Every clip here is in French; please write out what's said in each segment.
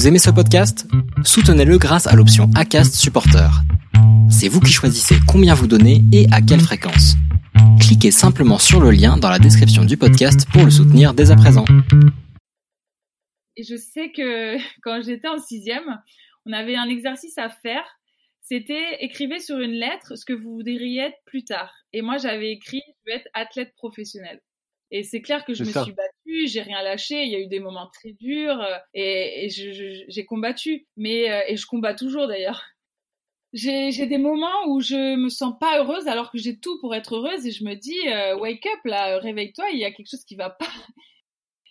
Vous aimez ce podcast? Soutenez-le grâce à l'option ACAST Supporter. C'est vous qui choisissez combien vous donnez et à quelle fréquence. Cliquez simplement sur le lien dans la description du podcast pour le soutenir dès à présent. Je sais que quand j'étais en sixième, on avait un exercice à faire. C'était écrivez sur une lettre ce que vous voudriez être plus tard. Et moi, j'avais écrit je veux être athlète professionnel. Et c'est clair que je me suis battue, j'ai rien lâché. Il y a eu des moments très durs euh, et, j'ai combattu. Mais euh, et je combats toujours d'ailleurs. J'ai des moments où je me sens pas heureuse alors que j'ai tout pour être heureuse et je me dis euh, wake up là, réveille-toi, il y a quelque chose qui va pas.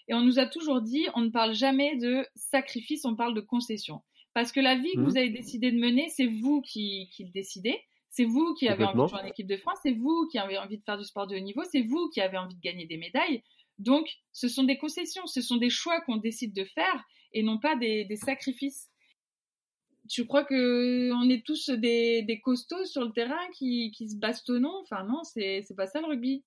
Et on nous a toujours dit on ne parle jamais de sacrifice, on parle de concession. Parce que la vie que mmh. vous avez décidé de mener, c'est vous qui, qui le décidez. C'est vous qui avez envie de jouer en équipe de France, c'est vous qui avez envie de faire du sport de haut niveau, c'est vous qui avez envie de gagner des médailles. Donc, ce sont des concessions, ce sont des choix qu'on décide de faire et non pas des, sacrifices. Je crois que on est tous des, costauds sur le terrain qui, qui se bastonnons? Enfin non, c'est pas ça le rugby.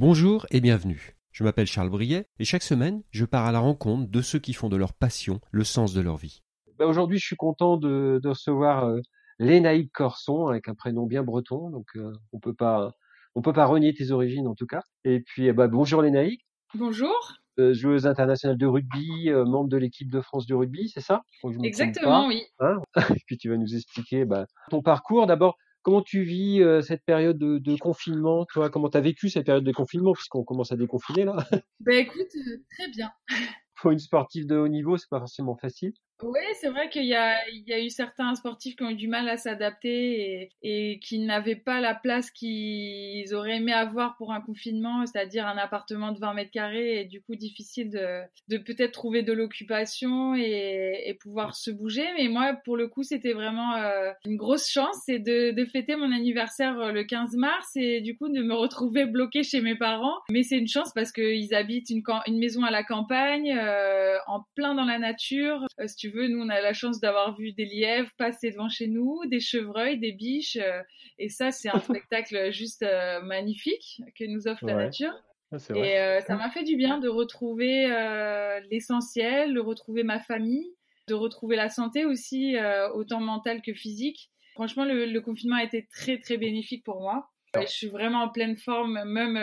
Bonjour et bienvenue. Je m'appelle Charles Briet et chaque semaine, je pars à la rencontre de ceux qui font de leur passion le sens de leur vie. Bah, aujourd'hui, je suis content de, recevoir euh, Lénaïque Corson avec un prénom bien breton, donc euh, on peut pas on peut pas renier tes origines en tout cas. Et puis bah, bonjour Lénaïque. Bonjour. Euh, joueuse internationale de rugby, membre de l'équipe de France de rugby, c'est ça? Exactement, oui. Hein? Et puis tu vas nous expliquer bah, ton parcours. D'abord, Comment tu vis euh, cette période de, confinement Toi, comment tu as vécu cette période de confinement? Puisqu'on commence à déconfiner là Ben écoute, euh, très bien. Pour une sportive de haut niveau, c'est pas forcément facile. Oui, c'est vrai qu'il y y a eu certains sportifs qui ont eu du mal à s'adapter et, et qui n'avaient pas la place qu'ils auraient aimé avoir pour un confinement, c'est-à-dire un appartement de 20 mètres carrés et du coup difficile de, de peut-être trouver de l'occupation et, et, pouvoir se bouger. Mais moi, pour le coup, c'était vraiment euh, une grosse chance, c'est de, de fêter mon anniversaire euh, le 15 mars et du coup de me retrouver bloquée chez mes parents. Mais c'est une chance parce qu'ils habitent une, une maison à la campagne, euh, en plein dans la nature. Euh, nous, on a la chance d'avoir vu des lièvres passer devant chez nous, des chevreuils, des biches. Euh, et ça, c'est un spectacle juste euh, magnifique que nous offre la nature. Ah, et euh, ça m'a fait du bien de retrouver l'essentiel, de retrouver ma famille, de retrouver la santé aussi, autant mentale que physique. Franchement, le, confinement a été très, très bénéfique pour moi. je suis vraiment en pleine forme, même,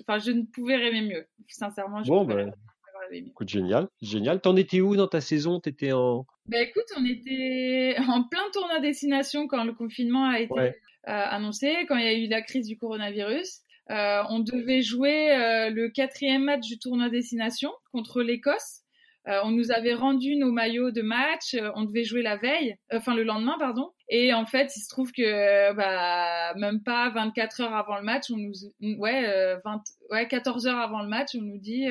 enfin, je ne pouvais rêver mieux. Sincèrement, je bon, Écoute, génial, génial. T'en étais où dans ta saison? T'étais en. Ben écoute, on était en plein tournoi destination quand le confinement a été euh, annoncé, quand il y a eu la crise du coronavirus. Euh, on devait jouer euh, le quatrième match du tournoi destination contre l'Écosse. Euh, on nous avait rendu nos maillots de match, on devait jouer la veille, euh, enfin le lendemain, pardon. Et en fait, il se trouve que bah, même pas 24 heures avant le match, on nous, ouais, 20, ouais, 14 heures avant le match, on nous dit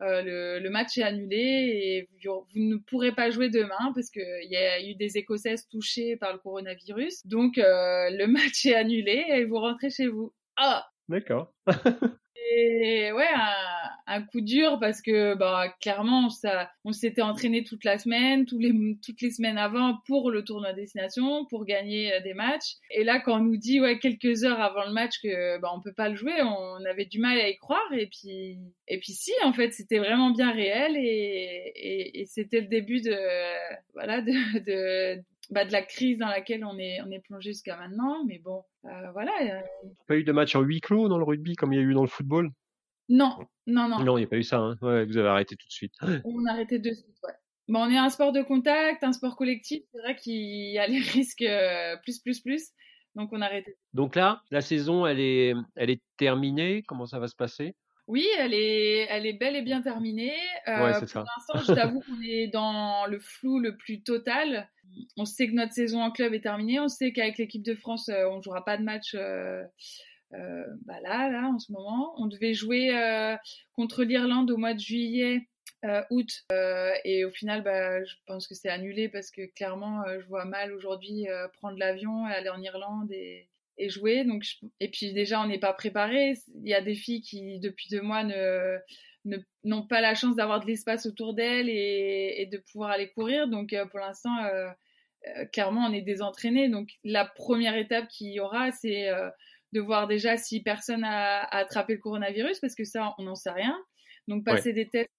le, le, match est annulé et vous, ne pourrez pas jouer demain parce qu'il y a eu des Écossaises touchées par le coronavirus. Donc le match est annulé et vous rentrez chez vous. Ah. D'accord. Ouais, un, coup dur parce que bah clairement ça, on s'était entraîné toute la semaine, les, toutes les semaines avant pour le tournoi destination, pour gagner euh, des matchs. Et là, quand on nous dit ouais quelques heures avant le match que bah on peut pas le jouer, on avait du mal à y croire. Et puis et puis si, en fait, c'était vraiment bien réel et, et, et c'était le début de voilà de, de bah, de la crise dans laquelle on est, on est plongé jusqu'à maintenant. Mais bon, euh, voilà. Euh. Pas eu de match en huis clos dans le rugby comme il y a eu dans le football? Non, non, non. Non, il n'y a pas eu ça. Hein. Ouais, vous avez arrêté tout de suite. On a arrêté de suite, ouais. Bon, on est un sport de contact, un sport collectif. C'est vrai qu'il y a les risques euh, plus, plus, plus. Donc on a arrêté. Donc là, la saison, elle est, elle est terminée. Comment ça va se passer? Oui, elle est, elle est belle et bien terminée. Euh, pour l'instant, je t'avoue qu'on est dans le flou le plus total. On sait que notre saison en club est terminée. On sait qu'avec l'équipe de France, euh, on jouera pas de match. Euh, euh, bah là, là, en ce moment, on devait jouer contre l'Irlande au mois de juillet, août, et au final, bah, je pense que c'est annulé parce que clairement, je vois mal aujourd'hui prendre l'avion et aller en Irlande et jouer. Et puis déjà, on n'est pas préparé. Il y a des filles qui, depuis deux mois, ne n'ont pas la chance d'avoir de l'espace autour d'elles et, et, de pouvoir aller courir. Donc, euh, pour l'instant, euh, euh, clairement, on est désentraîné. Donc, la première étape qu'il y aura, c'est de voir déjà si personne a, attrapé le coronavirus, parce que ça, on n'en sait rien. Donc, passer des tests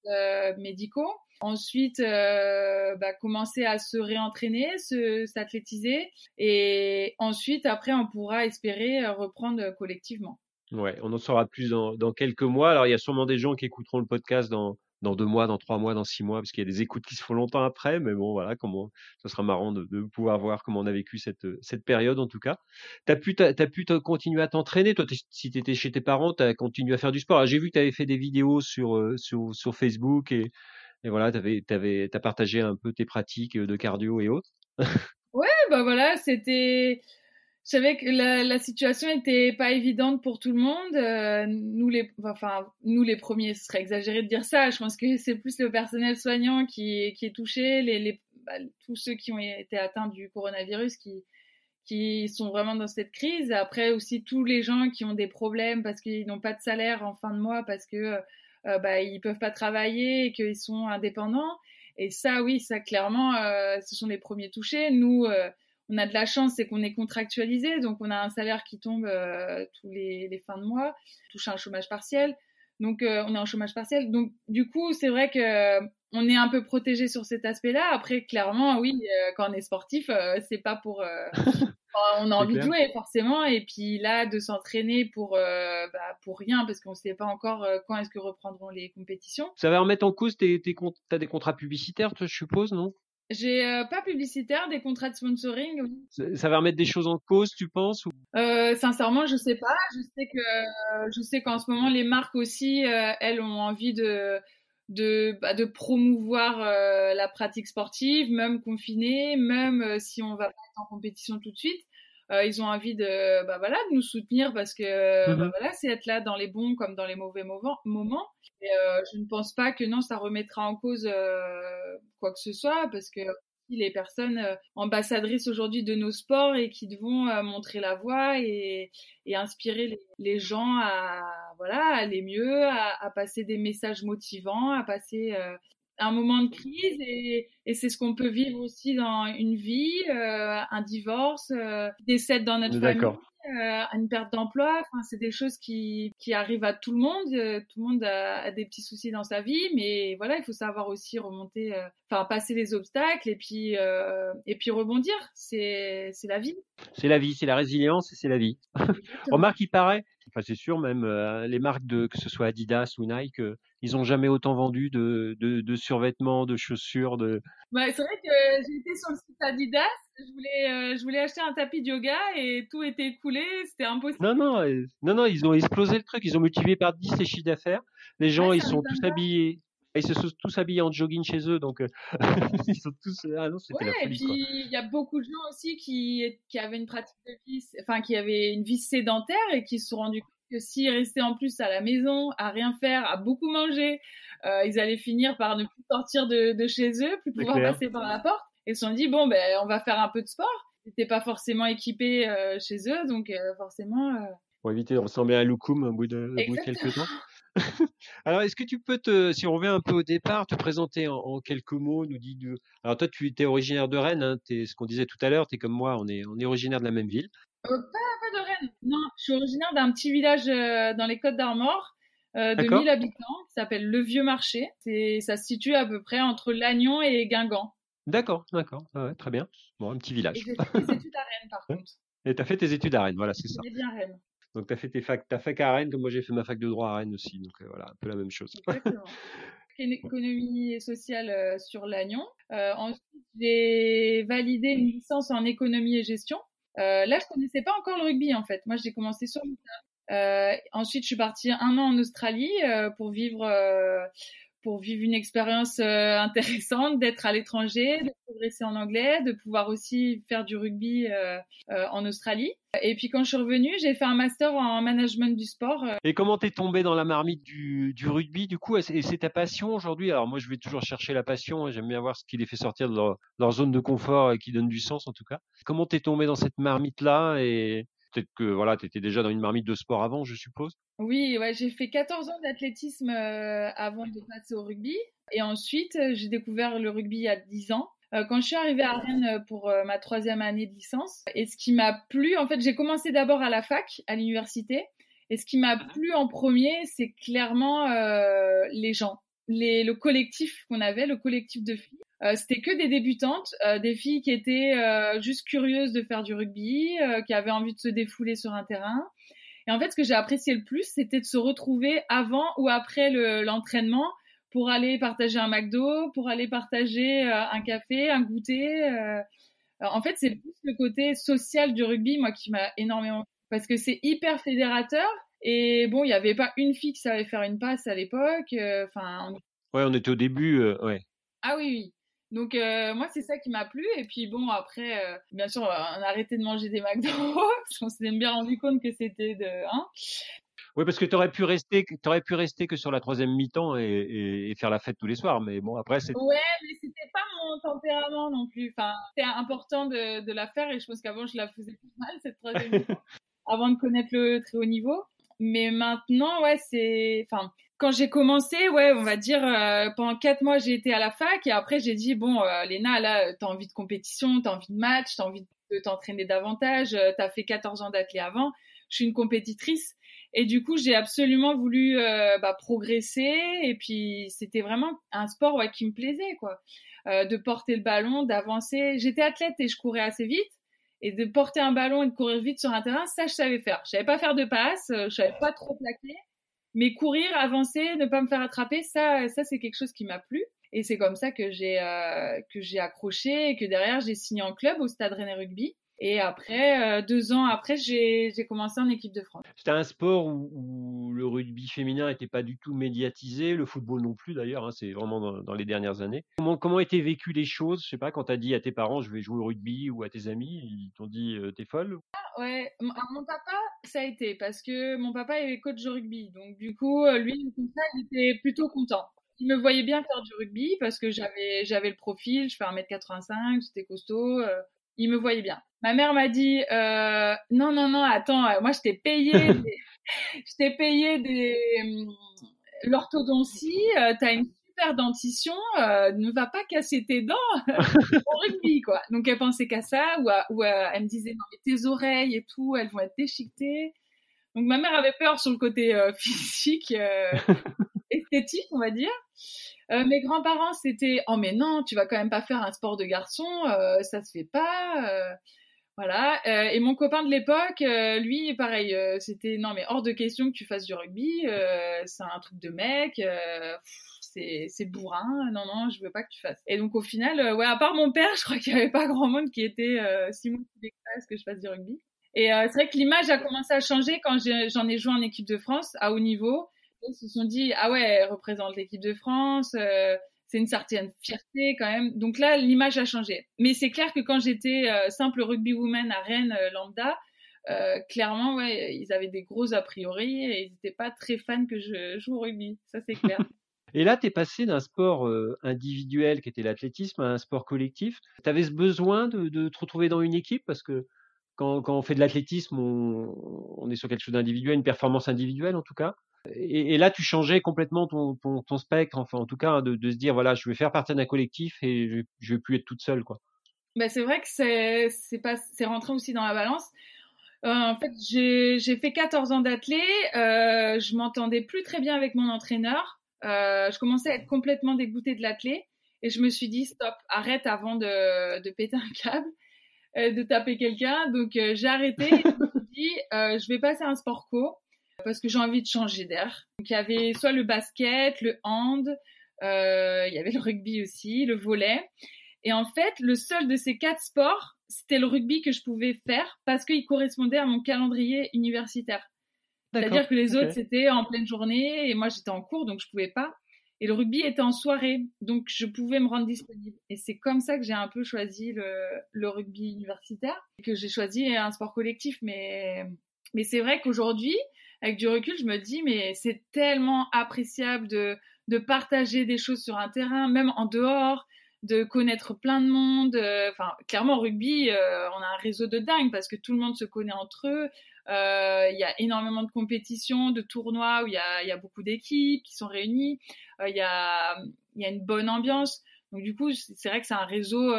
médicaux. Ensuite, bah, commencer à se réentraîner, se s'athlétiser. Et ensuite, après, on pourra espérer reprendre collectivement. Ouais, on en saura plus dans, dans, quelques mois. Alors, il y a sûrement des gens qui écouteront le podcast dans, dans deux mois, dans trois mois, dans six mois, parce qu'il y a des écoutes qui se font longtemps après. Mais bon, voilà, comment, ça sera marrant de, de pouvoir voir comment on a vécu cette, cette période, en tout cas. Tu as pu, t'as, pu continuer à t'entraîner. Toi, si tu étais chez tes parents, tu as continué à faire du sport. J'ai vu que tu avais fait des vidéos sur, euh, sur, sur Facebook et, et voilà, tu as partagé un peu tes pratiques de cardio et autres. ouais, bah voilà, c'était je savais que la, situation était pas évidente pour tout le monde. Euh, nous les, enfin nous les premiers, ce serait exagéré de dire ça. Je pense que c'est plus le personnel soignant qui, est touché, les, bah, tous ceux qui ont été atteints du coronavirus qui qui sont vraiment dans cette crise. Après aussi tous les gens qui ont des problèmes parce qu'ils n'ont pas de salaire en fin de mois parce que euh, bah, ils peuvent pas travailler et qu'ils sont indépendants. Et ça, oui, ça clairement, euh, ce sont les premiers touchés. Nous euh, on a de la chance, c'est qu'on est contractualisé, donc on a un salaire qui tombe euh, tous les, fins de mois, touche un chômage partiel. Donc euh, on est en chômage partiel. Donc du coup, c'est vrai que euh, on est un peu protégé sur cet aspect-là. Après, clairement, oui, quand on est sportif, c'est pas pour. on a envie de jouer forcément, et puis là, de s'entraîner pour bah, pour rien parce qu'on ne sait pas encore quand est-ce que reprendront les compétitions. Ça va remettre en cause tes, des contrats publicitaires, je suppose, non? J'ai euh, pas publicitaire, des contrats de sponsoring. Ça va remettre des choses en cause, tu penses ou... euh, Sincèrement, je sais pas. Je sais que je sais qu'en ce moment, les marques aussi, euh, elles ont envie de de, bah, de promouvoir euh, la pratique sportive, même confinée, même si on va pas être en compétition tout de suite. Ils ont envie de bah voilà de nous soutenir parce que bah, mm-hmm. voilà c'est être là dans les bons comme dans les mauvais moments et euh, je ne pense pas que non, ça remettra en cause euh, quoi que ce soit, parce que les personnes euh, ambassadrices aujourd'hui de nos sports et qui devons montrer la voie et, et inspirer les, les, gens à voilà aller mieux, à, à, passer des messages motivants, à passer un moment de crise et, et c'est ce qu'on peut vivre aussi dans une vie, un divorce, des décès dans notre famille euh, une perte d'emploi. Enfin, c'est des choses qui, qui arrivent à tout le monde. Euh, tout le monde a, des petits soucis dans sa vie, mais voilà, il faut savoir aussi remonter, euh, enfin passer les obstacles et puis et puis rebondir. C'est c'est la vie. C'est la vie, c'est la résilience et c'est la vie. Remarque, il paraît, enfin c'est sûr, même les marques de que ce soit Adidas ou Nike, ils ont jamais autant vendu de, de, de survêtements, de chaussures, de. C'est vrai que j'étais sur le site Adidas je voulais, euh, je voulais acheter un tapis de yoga et tout était écoulé, c'était impossible. Non, non, euh, non, non, ils ont explosé le truc, ils ont multiplié par 10 les chiffres d'affaires. Les gens, ils sont tous habillés. Ils se sont tous habillés en jogging chez eux, donc euh, ils sont tous. Ah non, c'était la folie. Et puis il y a beaucoup de gens aussi qui, qui avaient une pratique de vie, enfin qui avaient une vie sédentaire et qui se sont rendus compte que s'ils restaient en plus à la maison, à rien faire, à beaucoup manger, ils allaient finir par ne plus sortir de, de chez eux, plus pouvoir passer par la porte et se sont dit bon ben on va faire un peu de sport. Ils n'étaient pas forcément équipés euh, chez eux, donc euh, forcément. Euh, Pour éviter de ressembler à Loukoum au bout de, bout de quelques temps. Alors, est-ce que tu peux te, si on revient un peu au départ, te présenter en, quelques mots, nous. Alors, toi, tu es originaire de Rennes, hein, es, ce qu'on disait tout à l'heure, tu es comme moi, on est, on est originaire de la même ville. pas, pas, de Rennes, non, je suis originaire d'un petit village dans les Côtes d'Armor, de 1000 habitants, qui s'appelle Le Vieux Marché. Ça se situe à peu près entre Lannion et Guingamp. D'accord, d'accord. ouais, très bien. Bon, un petit village. Et j'ai fait des études à Rennes, par contre. Et tu as fait tes études à Rennes, voilà, c'est ça. J'ai bien Rennes. Donc, tu as fait tes fac, ta fac à Rennes, comme moi j'ai fait ma fac de droit à Rennes aussi. Donc, euh, voilà, un peu la même chose. Exactement. une économie sociale euh, sur Lannion. Euh, ensuite, j'ai validé une licence en économie et gestion. Là, je connaissais pas encore le rugby, en fait. Moi, j'ai commencé sur le ensuite, je suis partie un an en Australie pour vivre pour vivre une expérience euh, intéressante, d'être à l'étranger, de progresser en anglais, de pouvoir aussi faire du rugby euh, euh, en Australie. Et puis quand je suis revenue, j'ai fait un master en management du sport. Et comment t'es tombée dans la marmite du, du rugby du coup? Et c'est ta passion aujourd'hui? Alors moi je vais toujours chercher la passion, j'aime bien voir ce qui les fait sortir de leur, zone de confort et qui donne du sens en tout cas. Comment t'es tombée dans cette marmite là et Peut-être que voilà, tu étais déjà dans une marmite de sport avant, je suppose? Oui, ouais, j'ai fait 14 ans d'athlétisme euh, avant de passer au rugby. Et ensuite, euh, j'ai découvert le rugby il y a 10 ans. Euh, quand je suis arrivée à Rennes pour ma troisième année de licence, et ce qui m'a plu, en fait, j'ai commencé d'abord à la fac, à l'université. Et ce qui m'a plu en premier, c'est clairement les gens, les, le collectif qu'on avait, le collectif de filles. Euh, c'était que des débutantes, euh, des filles qui étaient euh, juste curieuses de faire du rugby, qui avaient envie de se défouler sur un terrain. Et en fait, ce que j'ai apprécié le plus, c'était de se retrouver avant ou après l'entraînement pour aller partager un McDo, pour aller partager un café, un goûter. en fait, c'est le côté social du rugby, moi, qui m'a énormément parce que c'est hyper fédérateur. Et bon, il n'y avait pas une fille qui savait faire une passe à l'époque. Enfin. ouais, on était au début, ouais. Ah oui, oui. Donc euh, moi c'est ça qui m'a plu et puis bon après euh, bien sûr on a arrêté de manger des McDo parce qu'on s'est bien rendu compte que c'était de hein. Oui parce que tu aurais pu rester t'aurais pu rester que sur la troisième mi-temps et, et, faire la fête tous les soirs mais bon après c'est Ouais mais c'était pas mon tempérament non plus enfin c'était important de, de la faire et je pense qu'avant je la faisais plus mal cette troisième mi-temps avant de connaître le très haut niveau mais maintenant ouais c'est enfin quand j'ai commencé, ouais, on va dire euh, pendant quatre mois j'ai été à la fac et après j'ai dit bon, euh, Léna, là, t'as envie de compétition, t'as envie de match, t'as envie de t'entraîner davantage, euh, t'as fait 14 ans d'athlète avant, je suis une compétitrice. Et du coup j'ai absolument voulu euh, bah, progresser et puis c'était vraiment un sport ouais, qui me plaisait quoi, de porter le ballon, d'avancer. J'étais athlète et je courais assez vite et de porter un ballon et de courir vite sur un terrain, ça je savais faire. Je savais pas faire de passe, je savais pas trop plaquer mais courir, avancer, ne pas me faire attraper, ça, ça c'est quelque chose qui m'a plu. Et c'est comme ça que j'ai euh, que j'ai accroché et que derrière j'ai signé en club au Stade Rennais Rugby. Et après, euh, deux ans après, j'ai commencé en équipe de France. C'était un sport où, le rugby féminin n'était pas du tout médiatisé, le football non plus d'ailleurs, hein, c'est vraiment dans, les dernières années. Comment, comment étaient vécues les choses? Je sais pas, quand tu as dit à tes parents je vais jouer au rugby ou à tes amis, ils t'ont dit euh, t'es folle? Ah, Ouais, mon papa, ça a été parce que mon papa est coach de rugby. Donc du coup, euh, lui, il était plutôt content il me voyait bien faire du rugby parce que j'avais j'avais le profil, je fais 1m85, j'étais costaud, il me voyait bien. Ma mère m'a dit euh, non non non attends euh, moi je t'ai payé je t'ai payé des hum, l'orthodontie euh, t'as une super dentition euh, ne va pas casser tes dents. Au rugby quoi. Donc elle pensait qu'à ça ou, ou elle me disait non mais tes oreilles et tout elles vont être déchiquetées. Donc ma mère avait peur sur le côté physique esthétique on va dire euh, mes grands-parents, c'était oh mais non, tu vas quand même pas faire un sport de garçon, euh, ça se fait pas. Euh, voilà. Et mon copain de l'époque, lui, pareil, c'était non mais hors de question que tu fasses du rugby, c'est un truc de mec. c'est bourrin, non, non, je veux pas que tu fasses. Et donc au final, ouais, à part mon père, je crois qu'il y avait pas grand monde qui était si motivé que que je fasse du rugby. Et c'est vrai que l'image a commencé à changer quand j'en ai, joué en équipe de France à haut niveau ils se sont dit ah ouais, elle représente l'équipe de France, euh, c'est une certaine fierté quand même. Donc là, l'image a changé. Mais c'est clair que quand j'étais euh, simple rugby woman à Rennes euh, lambda, clairement ouais, ils avaient des gros a priori et ils n'étaient pas très fans que je joue au rugby. Ça c'est clair. Et là, tu es passé d'un sport individuel qui était l'athlétisme à un sport collectif. Tu avais ce besoin de, te retrouver dans une équipe? Parce que quand, quand on fait de l'athlétisme, on, est sur quelque chose d'individuel, une performance individuelle en tout cas? Et, là, tu changeais complètement ton, ton, spectre, enfin, en tout cas, de, de, se dire, voilà, je vais faire partie d'un collectif et je, je vais plus être toute seule, quoi. Bah, c'est vrai que c'est, rentré aussi dans la balance. Euh, en fait, j'ai, fait 14 ans d'athlète, euh, je m'entendais plus très bien avec mon entraîneur. Euh, je commençais à être complètement dégoûtée de l'athlète et je me suis dit, stop, arrête avant de, de péter un câble, euh, de taper quelqu'un. Donc, j'ai arrêté et je me suis dit, je vais passer un sport co parce que j'ai envie de changer d'air. Donc il y avait soit le basket, le hand, euh, il y avait le rugby aussi, le volet. Et en fait, le seul de ces quatre sports, c'était le rugby que je pouvais faire parce qu'il correspondait à mon calendrier universitaire. C'est-à-dire que les autres, c'était en pleine journée et moi, j'étais en cours, donc je pouvais pas. Et le rugby était en soirée, donc je pouvais me rendre disponible. Et c'est comme ça que j'ai un peu choisi le, le rugby universitaire, et que j'ai choisi un sport collectif. Mais, mais c'est vrai qu'aujourd'hui, avec du recul, je me dis, mais c'est tellement appréciable de, partager des choses sur un terrain, même en dehors, de connaître plein de monde. Enfin, clairement, rugby, on a un réseau de dingue parce que tout le monde se connaît entre eux. Il y a énormément de compétitions, de tournois où il y a, y a, beaucoup d'équipes qui sont réunies. Il y, a, y a une bonne ambiance. Donc du coup, c'est vrai que c'est un réseau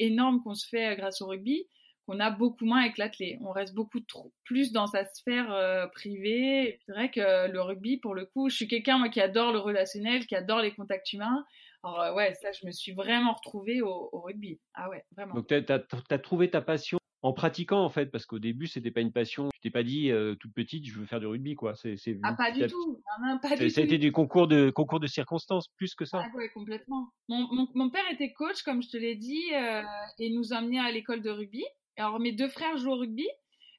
énorme qu'on se fait grâce au rugby qu'on a beaucoup moins avec l'athlé. On reste beaucoup trop, plus dans sa sphère euh, privée. C'est vrai que le rugby, pour le coup, je suis quelqu'un moi qui adore le relationnel, qui adore les contacts humains. Alors euh, ouais, ça, je me suis vraiment retrouvée au, rugby. Ah ouais, vraiment. Donc tu as, trouvé ta passion en pratiquant en fait, parce qu'au début c'était pas une passion. Tu t'es pas dit euh, toute petite, je veux faire du rugby quoi. C'est ah pas du tout. pas du ça a été du concours de concours de circonstances plus que ça. Ah ouais complètement. Mon, mon, père était coach comme je te l'ai dit et nous emmenait à l'école de rugby. Alors mes deux frères jouent au rugby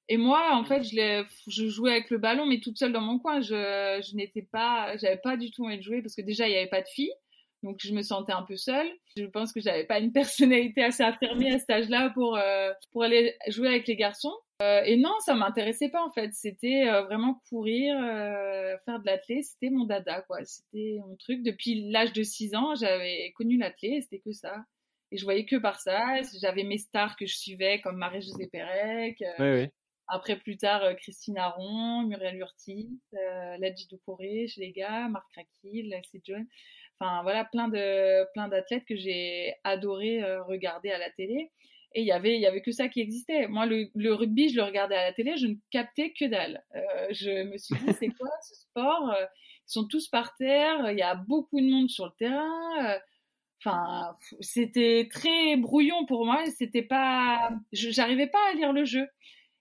et moi en fait je, jouais avec le ballon mais toute seule dans mon coin. Je, je n'étais pas, j'avais pas du tout envie de jouer parce que déjà il n'y avait pas de filles. Donc je me sentais un peu seule. Je pense que j'avais pas une personnalité assez affirmée à cet âge-là pour euh, pour aller jouer avec les garçons. Euh, et non, ça m'intéressait pas en fait. C'était euh, vraiment courir, faire de l'athlé, c'était mon dada quoi. C'était mon truc. Depuis l'âge de 6 ans, j'avais connu l'athlé, c'était que ça. Et je voyais que par ça. J'avais mes stars que je suivais, comme Marie-Josée Pérec. Euh, après, plus tard, euh, Christine Aron, Muriel Urtis, euh, Ladji Doucouré chez les gars, Marc Rakil, c'est John. Enfin, voilà, plein de plein d'athlètes que j'ai adoré euh, regarder à la télé. Et il y avait, il y avait que ça qui existait. Moi, le, le, rugby, je le regardais à la télé, je ne captais que dalle. je me suis dit, c'est quoi ce sport? Ils sont tous par terre, il y a beaucoup de monde sur le terrain Enfin, c'était très brouillon pour moi. C'était pas, j'arrivais pas à lire le jeu.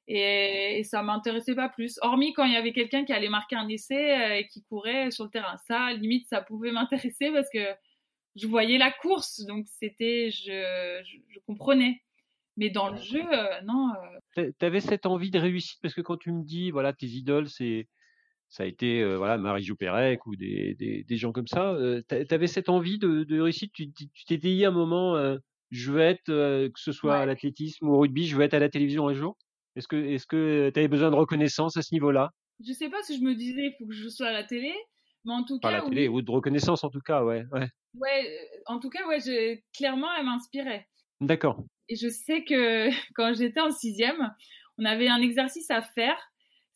Et, ça m'intéressait pas plus. Hormis quand il y avait quelqu'un qui allait marquer un essai euh, et qui courait sur le terrain. Ça, limite, ça pouvait m'intéresser parce que je voyais la course, donc c'était, je, je, comprenais. Mais dans le jeu, euh, non. Euh. Tu avais cette envie de réussite parce que quand tu me dis, voilà, tes idoles, c'est ça a été euh, voilà Marie-Jo Pérec ou des, des, des, gens comme ça. Euh, tu avais cette envie de, de réussite? Tu t'étais dit à un moment, euh, je veux être, que ce soit à l'athlétisme ou au rugby, je veux être à la télévision un jour? Est-ce que est-ce que tu avais besoin de reconnaissance à ce niveau-là? Je sais pas si je me disais, il faut que je sois à la télé. Mais en tout cas, à la télé ou de reconnaissance en tout cas, ouais, ouais. Ouais, en tout cas, ouais, je, clairement, elle m'inspirait. D'accord. Et je sais que quand j'étais en sixième, on avait un exercice à faire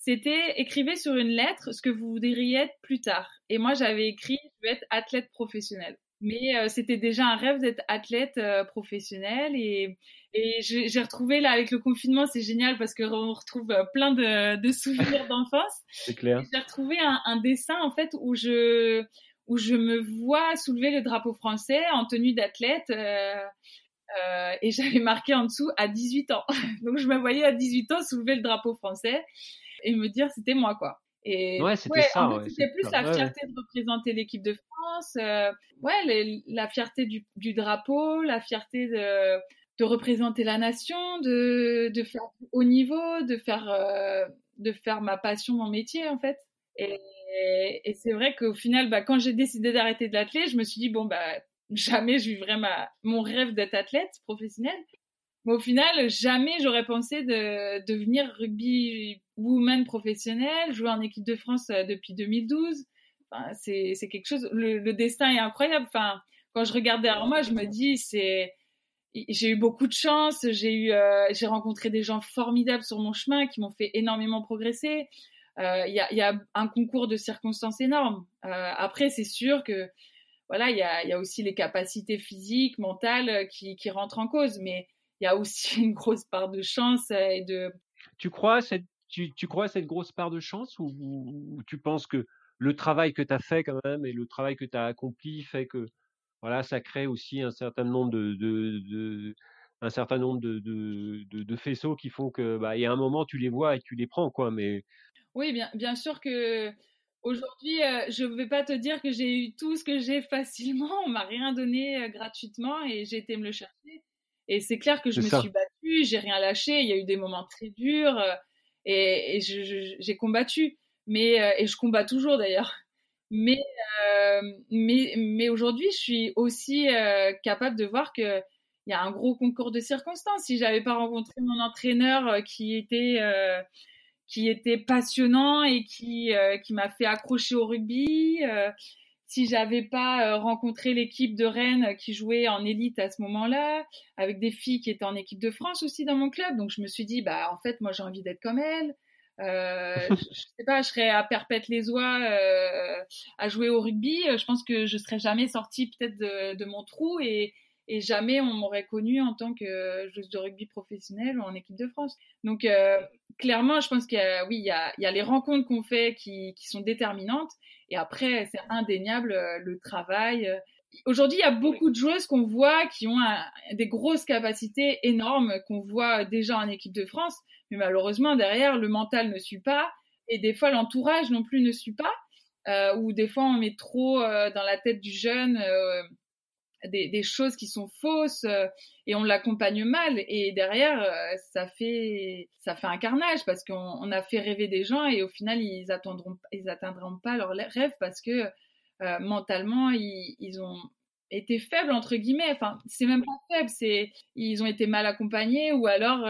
c'était écrivez sur une lettre ce que vous voudriez être plus tard. Et moi, j'avais écrit je veux être athlète professionnel. Mais euh, c'était déjà un rêve d'être athlète euh, professionnel et, et j'ai retrouvé là avec le confinement, c'est génial parce que on retrouve euh, plein de, de souvenirs d'enfance. C'est clair. J'ai retrouvé un, un, dessin en fait où je où je me vois soulever le drapeau français en tenue d'athlète. Euh, et j'avais marqué en dessous à 18 ans. Donc je me voyais à 18 ans soulever le drapeau français et me dire c'était moi quoi. Et ouais, c'était ça. c'était plus la fierté de représenter l'équipe de France. Euh, ouais, la fierté du, du, drapeau, la fierté de, de représenter la nation, de, de faire au niveau, de faire, euh, de faire ma passion, mon métier en fait. Et, et c'est vrai qu'au final, bah, quand j'ai décidé d'arrêter de l'athlète, je me suis dit bon bah jamais je vivrai ma, mon rêve d'être athlète professionnel. Mais au final, jamais j'aurais pensé de devenir rugby woman professionnel, jouer en équipe de France euh, depuis 2012. Enfin, c'est, c'est quelque chose, le, le, destin est incroyable. Enfin, quand je regarde derrière moi, je me dis, c'est, j'ai eu beaucoup de chance, j'ai eu, euh, j'ai rencontré des gens formidables sur mon chemin qui m'ont fait énormément progresser. Euh, il y, a, y, a, un concours de circonstances énorme. Euh, après, c'est sûr que voilà, il y a, y a, aussi les capacités physiques, mentales qui, qui rentrent en cause, mais il y a aussi une grosse part de chance et de. Tu crois cette tu, tu crois à cette grosse part de chance ou, ou, tu penses que le travail que tu as fait quand même et le travail que tu as accompli fait que voilà, ça crée aussi un certain nombre de, de, de un certain nombre de, de, de, faisceaux qui font que bah, il y a un moment tu les vois et tu les prends quoi mais oui bien bien sûr que aujourd'hui euh, je ne vais pas te dire que j'ai eu tout ce que j'ai facilement on m'a rien donné euh, gratuitement et j'ai été me le chercher et c'est clair que je me suis battue j'ai rien lâché il y a eu des moments très durs euh, et, et j'ai combattu, mais euh, et je combats toujours d'ailleurs. Mais euh, mais mais aujourd'hui, je suis aussi capable de voir que il y a un gros concours de circonstances. Si j'avais pas rencontré mon entraîneur qui était qui était passionnant et qui qui m'a fait accrocher au rugby, si j'avais pas rencontré l'équipe de Rennes qui jouait en élite à ce moment-là, avec des filles qui étaient en équipe de France aussi dans mon club. Donc je me suis dit, bah en fait, moi j'ai envie d'être comme elles. Euh, je, je, sais pas, je serais à perpète les oies euh, à jouer au rugby. Je pense que je serais jamais sortie peut-être de, de, mon trou et, et jamais on m'aurait connue en tant que joueuse de rugby professionnelle ou en équipe de France. Donc euh, clairement, je pense qu'il y a, oui, il y a, les rencontres qu'on fait qui, sont déterminantes et après c'est indéniable euh, le travail. Aujourd'hui, il y a beaucoup de joueuses qu'on voit qui ont des grosses capacités énormes qu'on voit déjà en équipe de France, mais malheureusement derrière le mental ne suit pas et des fois l'entourage non plus ne suit pas, euh, ou des fois on met trop euh, dans la tête du jeune euh, des, des, choses qui sont fausses euh, et on l'accompagne mal et derrière euh, ça fait ça fait un carnage parce qu'on on a fait rêver des gens et au final ils attendront ils atteindront pas leurs rêves parce que euh, mentalement ils, ils ont été faibles entre guillemets enfin c'est même pas faible c'est ils ont été mal accompagnés ou alors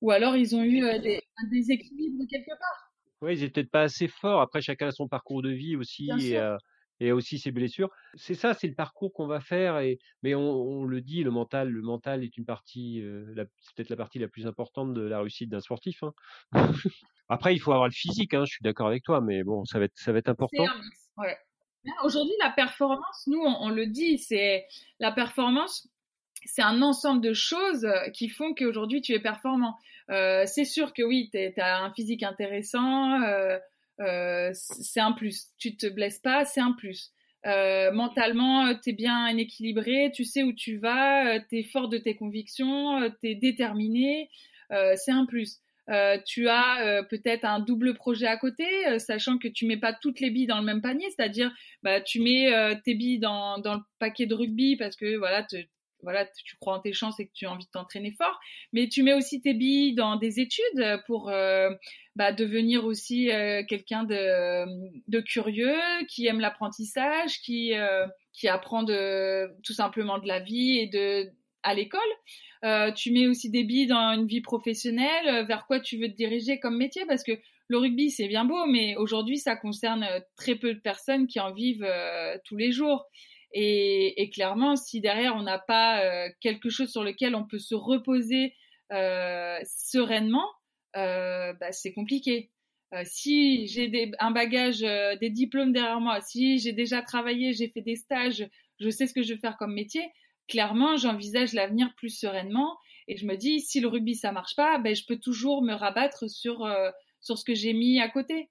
ou alors ils ont eu des, un déséquilibre quelque part. Oui, ils étaient peut-être pas assez forts. Après, chacun a son parcours de vie aussi et, et, aussi ses blessures. C'est ça, c'est le parcours qu'on va faire. Et mais on, on, le dit, le mental, le mental est une partie, euh, c'est peut-être la partie la plus importante de la réussite d'un sportif. Hein. Après, il faut avoir le physique. Hein, je suis d'accord avec toi, mais bon, ça va être, ça va être important. Ouais. Aujourd'hui, la performance, nous, on, on le dit, c'est la performance c'est un ensemble de choses qui font qu'aujourd'hui tu es performant. Euh, c'est sûr que oui, tu as un physique intéressant, euh, euh, c'est un plus. Tu te blesses pas, c'est un plus. Euh, mentalement, tu es bien équilibré, tu sais où tu vas, tu es fort de tes convictions, tu es déterminé, c'est un plus. Euh, tu as euh, peut-être un double projet à côté, euh, sachant que tu mets pas toutes les billes dans le même panier, c'est-à-dire bah, tu mets tes billes dans, dans, le paquet de rugby parce que voilà, te, voilà, tu crois en tes chances et que tu as envie de t'entraîner fort, mais tu mets aussi tes billes dans des études pour euh, bah, devenir aussi euh, quelqu'un de, curieux, qui aime l'apprentissage, qui, euh, qui apprend de, tout simplement de la vie et de à l'école. Tu mets aussi des billes dans une vie professionnelle, vers quoi tu veux te diriger comme métier, parce que le rugby c'est bien beau, mais aujourd'hui ça concerne très peu de personnes qui en vivent tous les jours. Et, clairement, si derrière on n'a pas euh, quelque chose sur lequel on peut se reposer euh, sereinement, euh, bah, c'est compliqué. Si j'ai un bagage, des diplômes derrière moi, si j'ai déjà travaillé, j'ai fait des stages, je sais ce que je veux faire comme métier, clairement, j'envisage l'avenir plus sereinement. Et je me dis, si le rugby ça marche pas, ben, je peux toujours me rabattre sur sur ce que j'ai mis à côté.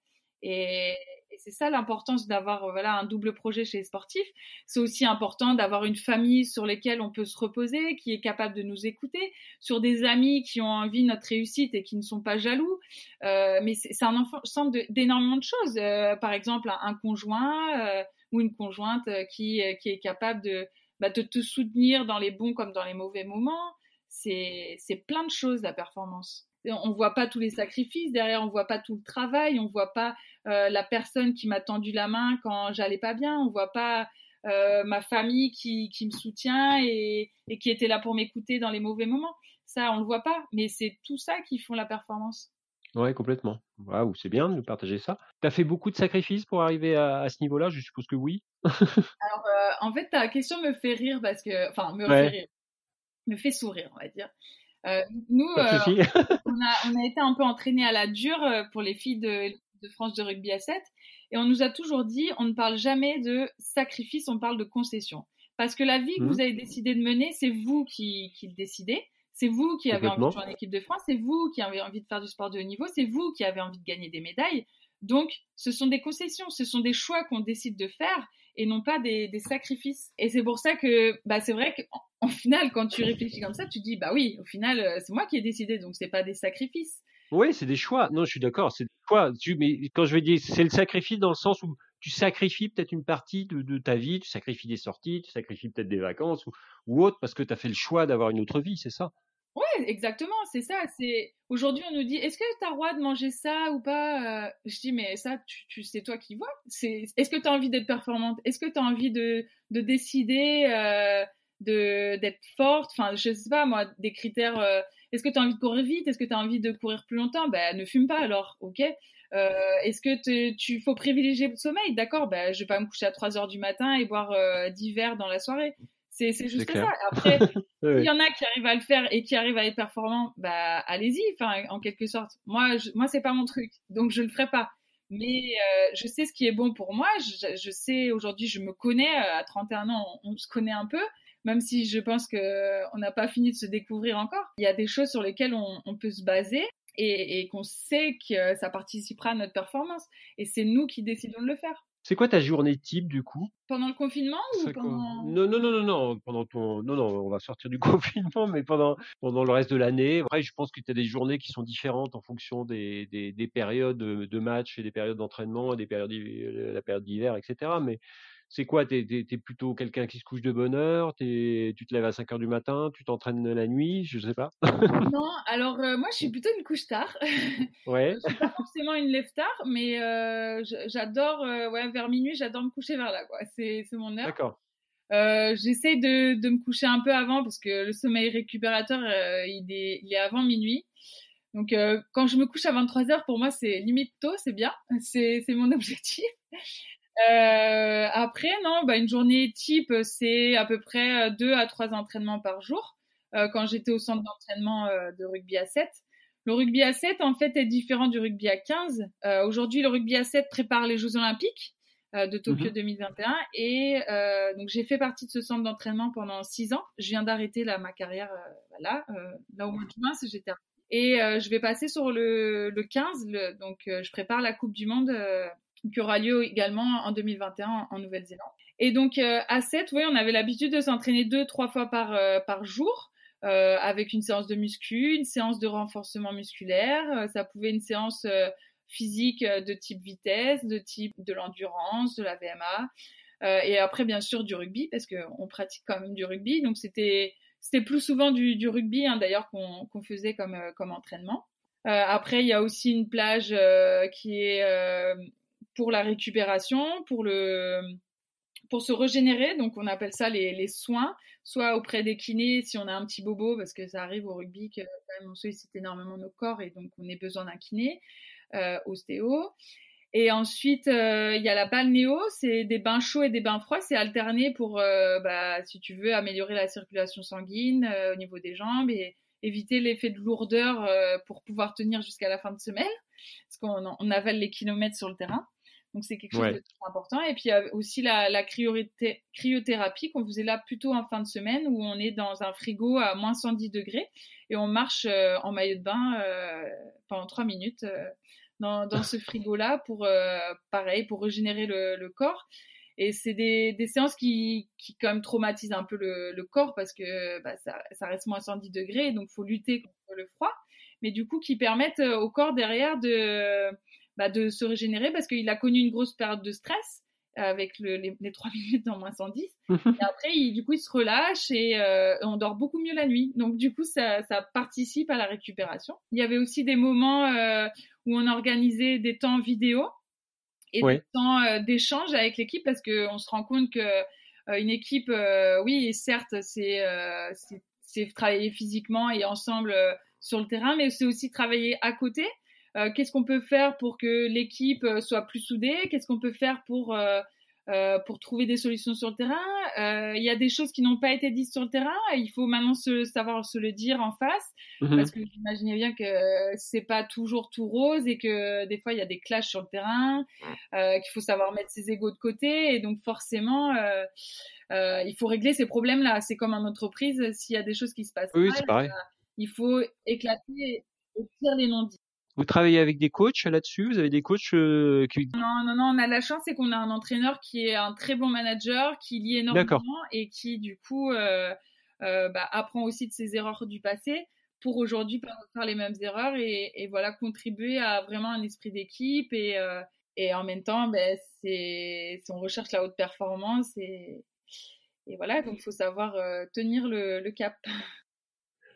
C'est ça l'importance d'avoir euh, voilà un double projet chez les sportifs. C'est aussi important d'avoir une famille sur laquelle on peut se reposer, qui est capable de nous écouter, sur des amis qui ont envie de notre réussite et qui ne sont pas jaloux. Euh, mais c'est un ensemble d'énormément de, choses. Euh, par exemple, un, conjoint ou une conjointe qui, qui est capable de, bah, de te soutenir dans les bons comme dans les mauvais moments. C'est plein de choses la performance on voit pas tous les sacrifices derrière, on voit pas tout le travail, on voit pas euh, la personne qui m'a tendu la main quand j'allais pas bien, on voit pas euh, ma famille qui, qui me soutient et, et, qui était là pour m'écouter dans les mauvais moments. Ça, on le voit pas, mais c'est tout ça qui font la performance. Ouais, complètement. Waouh, c'est bien de nous partager ça. Tu as fait beaucoup de sacrifices pour arriver à, à ce niveau-là? Je suppose que oui. Alors, euh, en fait, ta question me fait rire parce que, enfin, me ouais. fait rire, me fait sourire, on va dire. Euh, nous, euh, on, a, on, a, été un peu entraînés à la dure pour les filles de, de, France de rugby à 7 et on nous a toujours dit on ne parle jamais de sacrifice, on parle de concession. Parce que la vie que mmh. vous avez décidé de mener, c'est vous qui, qui le décidez. C'est vous qui avez envie de jouer en équipe de France, c'est vous qui avez envie de faire du sport de haut niveau, c'est vous qui avez envie de gagner des médailles. Donc, ce sont des concessions, ce sont des choix qu'on décide de faire et non pas des, des sacrifices. Et c'est pour ça que, bah, c'est vrai qu'en final, quand tu réfléchis comme ça, tu dis, bah oui, au final, euh, c'est moi qui ai décidé, donc c'est pas des sacrifices. Oui, c'est des choix. Non, je suis d'accord, c'est des choix. Mais quand je vais dire, c'est le sacrifice dans le sens où tu sacrifies peut-être une partie de, ta vie, tu sacrifies des sorties, tu sacrifies peut-être des vacances ou, ou autre parce que tu as fait le choix d'avoir une autre vie, c'est ça? Ouais, exactement, c'est ça. C'est aujourd'hui on nous dit est-ce que tu as le droit de manger ça ou pas Je dis mais ça c'est toi qui vois. C'est est-ce que tu as envie d'être performante? Est-ce que tu as envie de de décider euh, de d'être forte? Enfin, je sais pas moi des critères euh, est-ce que tu as envie de courir vite? Est-ce que tu as envie de courir plus longtemps? Ben ne fume pas alors, OK? Euh, est-ce que tu faut privilégier le sommeil? D'accord, ben, je vais pas me coucher à 3 heures du matin et boire euh, verres dans la soirée. C'est juste ça. Après, il y en a qui arrivent à le faire et qui arrivent à être performants, bah allez-y, en quelque sorte. Moi, je, moi c'est pas mon truc, donc je le ferai pas. Mais euh, je sais ce qui est bon pour moi. Je, je sais aujourd'hui, je me connais. À 31 ans, on, se connaît un peu, même si je pense que on n'a pas fini de se découvrir encore. Il y a des choses sur lesquelles on, on peut se baser et, et qu'on sait que ça participera à notre performance. Et c'est nous qui décidons de le faire. C'est quoi ta journée type du coup? Pendant le confinement ou pendant... Non, non, non, non, non, pendant ton... Non, non, on va sortir du confinement, mais pendant, pendant le reste de l'année. Après, je pense que tu as des journées qui sont différentes en fonction des, des, des périodes de match et des périodes d'entraînement et des périodes, la période d'hiver, etc. Mais c'est quoi T'es es, plutôt quelqu'un qui se couche de bonne heure Tu te lèves à 5 heures du matin Tu t'entraînes la nuit Je sais pas. non, alors euh, moi je suis plutôt une couche tard. Ouais. je suis pas forcément une lève tard, mais euh, j'adore, euh, ouais, vers minuit, j'adore me coucher vers là, quoi. C'est mon heure. D'accord. J'essaie de, de, me coucher un peu avant parce que le sommeil récupérateur, il, est, il est avant minuit. Donc, quand je me couche à 23 heures, pour moi, c'est limite tôt, c'est bien. C'est mon objectif. Euh, après, non, bah, une journée type, c'est à peu près euh, deux à trois entraînements par jour. Euh, quand j'étais au centre d'entraînement euh, de rugby à 7. Le rugby à 7, en fait, est différent du rugby à 15. Euh, Aujourd'hui, le rugby à 7 prépare les Jeux Olympiques de Tokyo 2021. Mhm. Et donc, j'ai fait partie de ce centre d'entraînement pendant six ans. Je viens d'arrêter là ma carrière là, là au mois de juin, j'étais. Et je vais passer sur le, le 15. Le, donc, je prépare la Coupe du Monde qui aura lieu également en 2021 en Nouvelle-Zélande. Et donc euh, à 7, oui, on avait l'habitude de s'entraîner deux, trois fois par, euh, par jour. Euh, avec une séance de muscu, une séance de renforcement musculaire, ça pouvait une séance physique de type vitesse, de type de l'endurance, de la VMA, et après bien sûr du rugby parce qu'on pratique quand même du rugby, donc c'était c'était plus souvent du, du rugby hein, d'ailleurs qu'on qu'on faisait comme comme entraînement. après il y a aussi une plage qui est pour la récupération, pour le pour se régénérer, donc on appelle ça les, soins, soit auprès des kinés si on a un petit bobo, parce que ça arrive au rugby que quand même, on sollicite énormément nos corps et donc on a besoin d'un kiné, euh, ostéo. Et ensuite, euh, il y a la balnéo, c'est des bains chauds et des bains froids, c'est alterné pour, euh, bah, si tu veux, améliorer la circulation sanguine euh, au niveau des jambes et éviter l'effet de lourdeur pour pouvoir tenir jusqu'à la fin de semaine, parce qu'on on avale les kilomètres sur le terrain. Donc c'est quelque chose de très important. Et puis il y a aussi la, la cryothérapie qu'on faisait là plutôt en fin de semaine où on est dans un frigo à moins 110 degrés et on marche euh, en maillot de bain euh, pendant trois minutes euh, dans, dans, ce frigo-là pour, euh, pareil, pour régénérer le, le corps. Et c'est des, des, séances qui, qui quand même traumatisent un peu le, le corps parce que bah, ça, ça, reste moins 110 degrés, donc faut lutter contre le froid. Mais du coup, qui permettent au corps derrière de bah, de se régénérer parce qu'il a connu une grosse période de stress avec le, les, les 3 minutes dans moins 110. et après, il, du coup, il se relâche et euh, on dort beaucoup mieux la nuit. Donc, du coup, ça, ça participe à la récupération. Il y avait aussi des moments euh, où on organisait des temps vidéo et des temps euh, d'échange avec l'équipe parce qu'on se rend compte que euh, une équipe, euh, oui, certes, c'est c'est travailler physiquement et ensemble sur le terrain, mais c'est aussi travailler à côté. Euh, qu'est-ce qu'on peut faire pour que l'équipe euh, soit plus soudée? Qu'est-ce qu'on peut faire pour euh, pour trouver des solutions sur le terrain? Il y a des choses qui n'ont pas été dites sur le terrain. Il faut maintenant se, savoir se le dire en face, mmh parce que j'imaginais bien que c'est pas toujours tout rose et que des fois il y a des clashs sur le terrain, qu'il faut savoir mettre ses égos de côté et donc forcément il faut régler ces problèmes-là. C'est comme en entreprise, s'il y a des choses qui se passent oui, mal, pareil. il faut éclater et dire les non-dits. Vous travaillez avec des coachs là-dessus? Vous avez des coachs euh, qui... Non, non, non, on a la chance, c'est qu'on a un entraîneur qui est un très bon manager, qui lit énormément et qui, du coup, euh, euh, bah, apprend aussi de ses erreurs du passé pour aujourd'hui pas faire les mêmes erreurs et, et, voilà, contribuer à vraiment un esprit d'équipe et, et en même temps, ben, c'est, on recherche la haute performance et, et voilà, donc il faut savoir tenir le, le cap.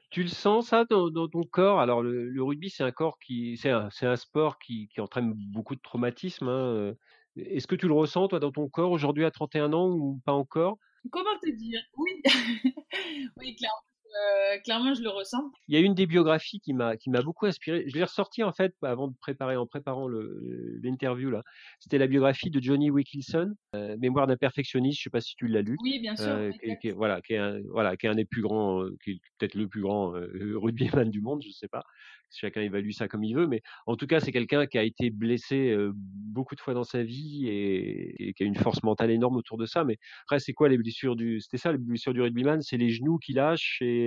Tu le sens ça dans, ton corps? Alors le, rugby, c'est un corps qui, c'est un, sport qui, qui entraîne beaucoup de traumatismes. Hein. Est-ce que tu le ressens toi dans ton corps aujourd'hui à 31 ans ou pas encore? Comment te dire? Oui, oui, clairement. Euh, clairement, je le ressens. Il y a une des biographies qui m'a qui m'a beaucoup inspiré. Je l'ai ressorti en fait avant de préparer en préparant l'interview là. C'était la biographie de Johnny Wilkinson, euh, Mémoire d'un perfectionniste. Je sais pas si tu l'as lu. Oui, bien sûr. Euh, qui, voilà, qui est un, voilà, qui est un des plus grands, qui est peut-être le plus grand rugbyman du monde, je sais pas. Chacun évalue ça comme il veut, mais en tout cas, c'est quelqu'un qui a été blessé beaucoup de fois dans sa vie et, et, qui a une force mentale énorme autour de ça. Mais après, c'est quoi les blessures du C'était ça les blessures du rugbyman, c'est les genoux qui lâchent et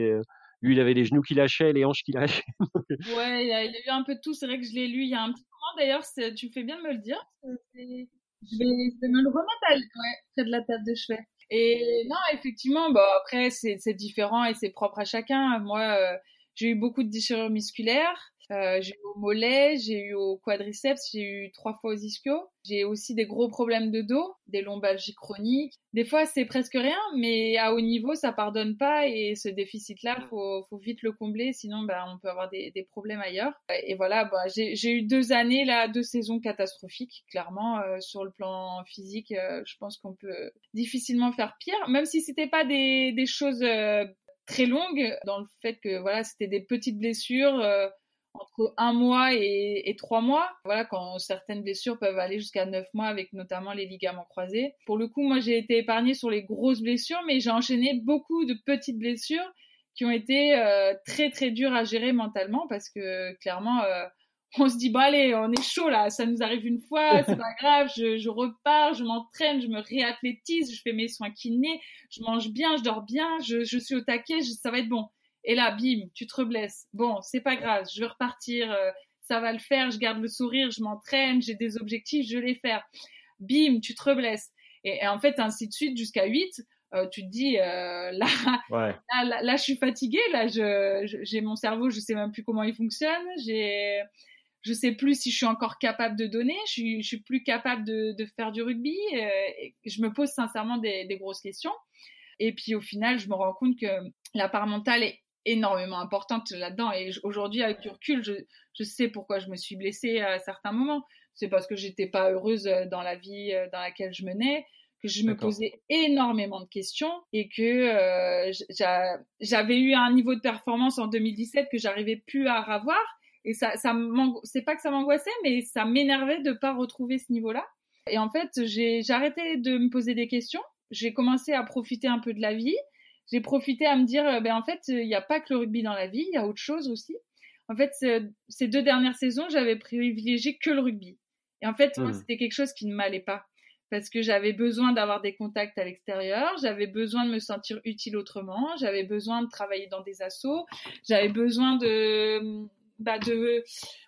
lui, il avait les genoux qui lâchaient, les hanches qui lâchaient. ouais, il a, eu un peu de tout. C'est vrai que je l'ai lu il y a un petit moment. D'ailleurs, tu fais bien de me le dire. Je vais, me le remettre ouais, près de la table de chevet. Et non, effectivement, bah, après, c'est différent et c'est propre à chacun. Moi, euh, j'ai eu beaucoup de déchirures musculaires. Euh, j'ai eu au mollet, j'ai eu au quadriceps, j'ai eu trois fois aux ischios. J'ai aussi des gros problèmes de dos, des lombalgies chroniques. Des fois, c'est presque rien, mais à haut niveau, ça pardonne pas et ce déficit-là, faut, faut vite le combler, sinon, bah, on peut avoir des, des problèmes ailleurs. Et voilà, bah, j'ai eu deux années là, deux saisons catastrophiques, clairement euh, sur le plan physique. Euh, je pense qu'on peut difficilement faire pire, même si c'était pas des, des choses euh, très longues, dans le fait que voilà, c'était des petites blessures entre un mois et, trois mois. Voilà, quand certaines blessures peuvent aller jusqu'à neuf mois avec notamment les ligaments croisés. Pour le coup, moi, j'ai été épargnée sur les grosses blessures, mais j'ai enchaîné beaucoup de petites blessures qui ont été euh, très très dures à gérer mentalement parce que clairement, euh, on se dit bon allez, on est chaud là, ça nous arrive une fois, c'est pas grave, je, je repars, je m'entraîne, je me réathlétise, je fais mes soins kinés, je mange bien, je dors bien, je, je suis au taquet, ça va être bon. Et là, bim, tu te reblesses. Bon, c'est pas grave, je vais repartir, euh, ça va le faire, je garde le sourire, je m'entraîne, j'ai des objectifs, je vais les faire. Bim, tu te reblesses. Et, en fait, ainsi de suite jusqu'à 8. Euh, tu te dis euh, là, là, là, je suis fatiguée, là, je, j'ai mon cerveau, je sais même plus comment il fonctionne, j'ai, je sais plus si je suis encore capable de donner, je suis, je suis plus capable de, de faire du rugby. et je me pose sincèrement des, des grosses questions. Et puis au final, je me rends compte que la part mentale est énormément importante là-dedans. Et aujourd'hui, avec du recul, je, je, sais pourquoi je me suis blessée à certains moments. C'est parce que j'étais pas heureuse euh, dans la vie euh, dans laquelle je menais, que je me posais énormément de questions et que euh, j'avais eu un niveau de performance en 2017 que j'arrivais plus à avoir. Et ça, ça c'est pas que ça m'angoissait, mais ça m'énervait de pas retrouver ce niveau-là. Et en fait, j'ai arrêté de me poser des questions. J'ai commencé à profiter un peu de la vie j'ai profité à me dire, euh, ben en fait, il n'y a pas que le rugby dans la vie, il y a autre chose aussi. En fait, ces deux dernières saisons, j'avais privilégié que le rugby. Et en fait, mmh. c'était quelque chose qui ne m'allait pas. Parce que j'avais besoin d'avoir des contacts à l'extérieur, j'avais besoin de me sentir utile autrement, j'avais besoin de travailler dans des assos, j'avais besoin de, bah de,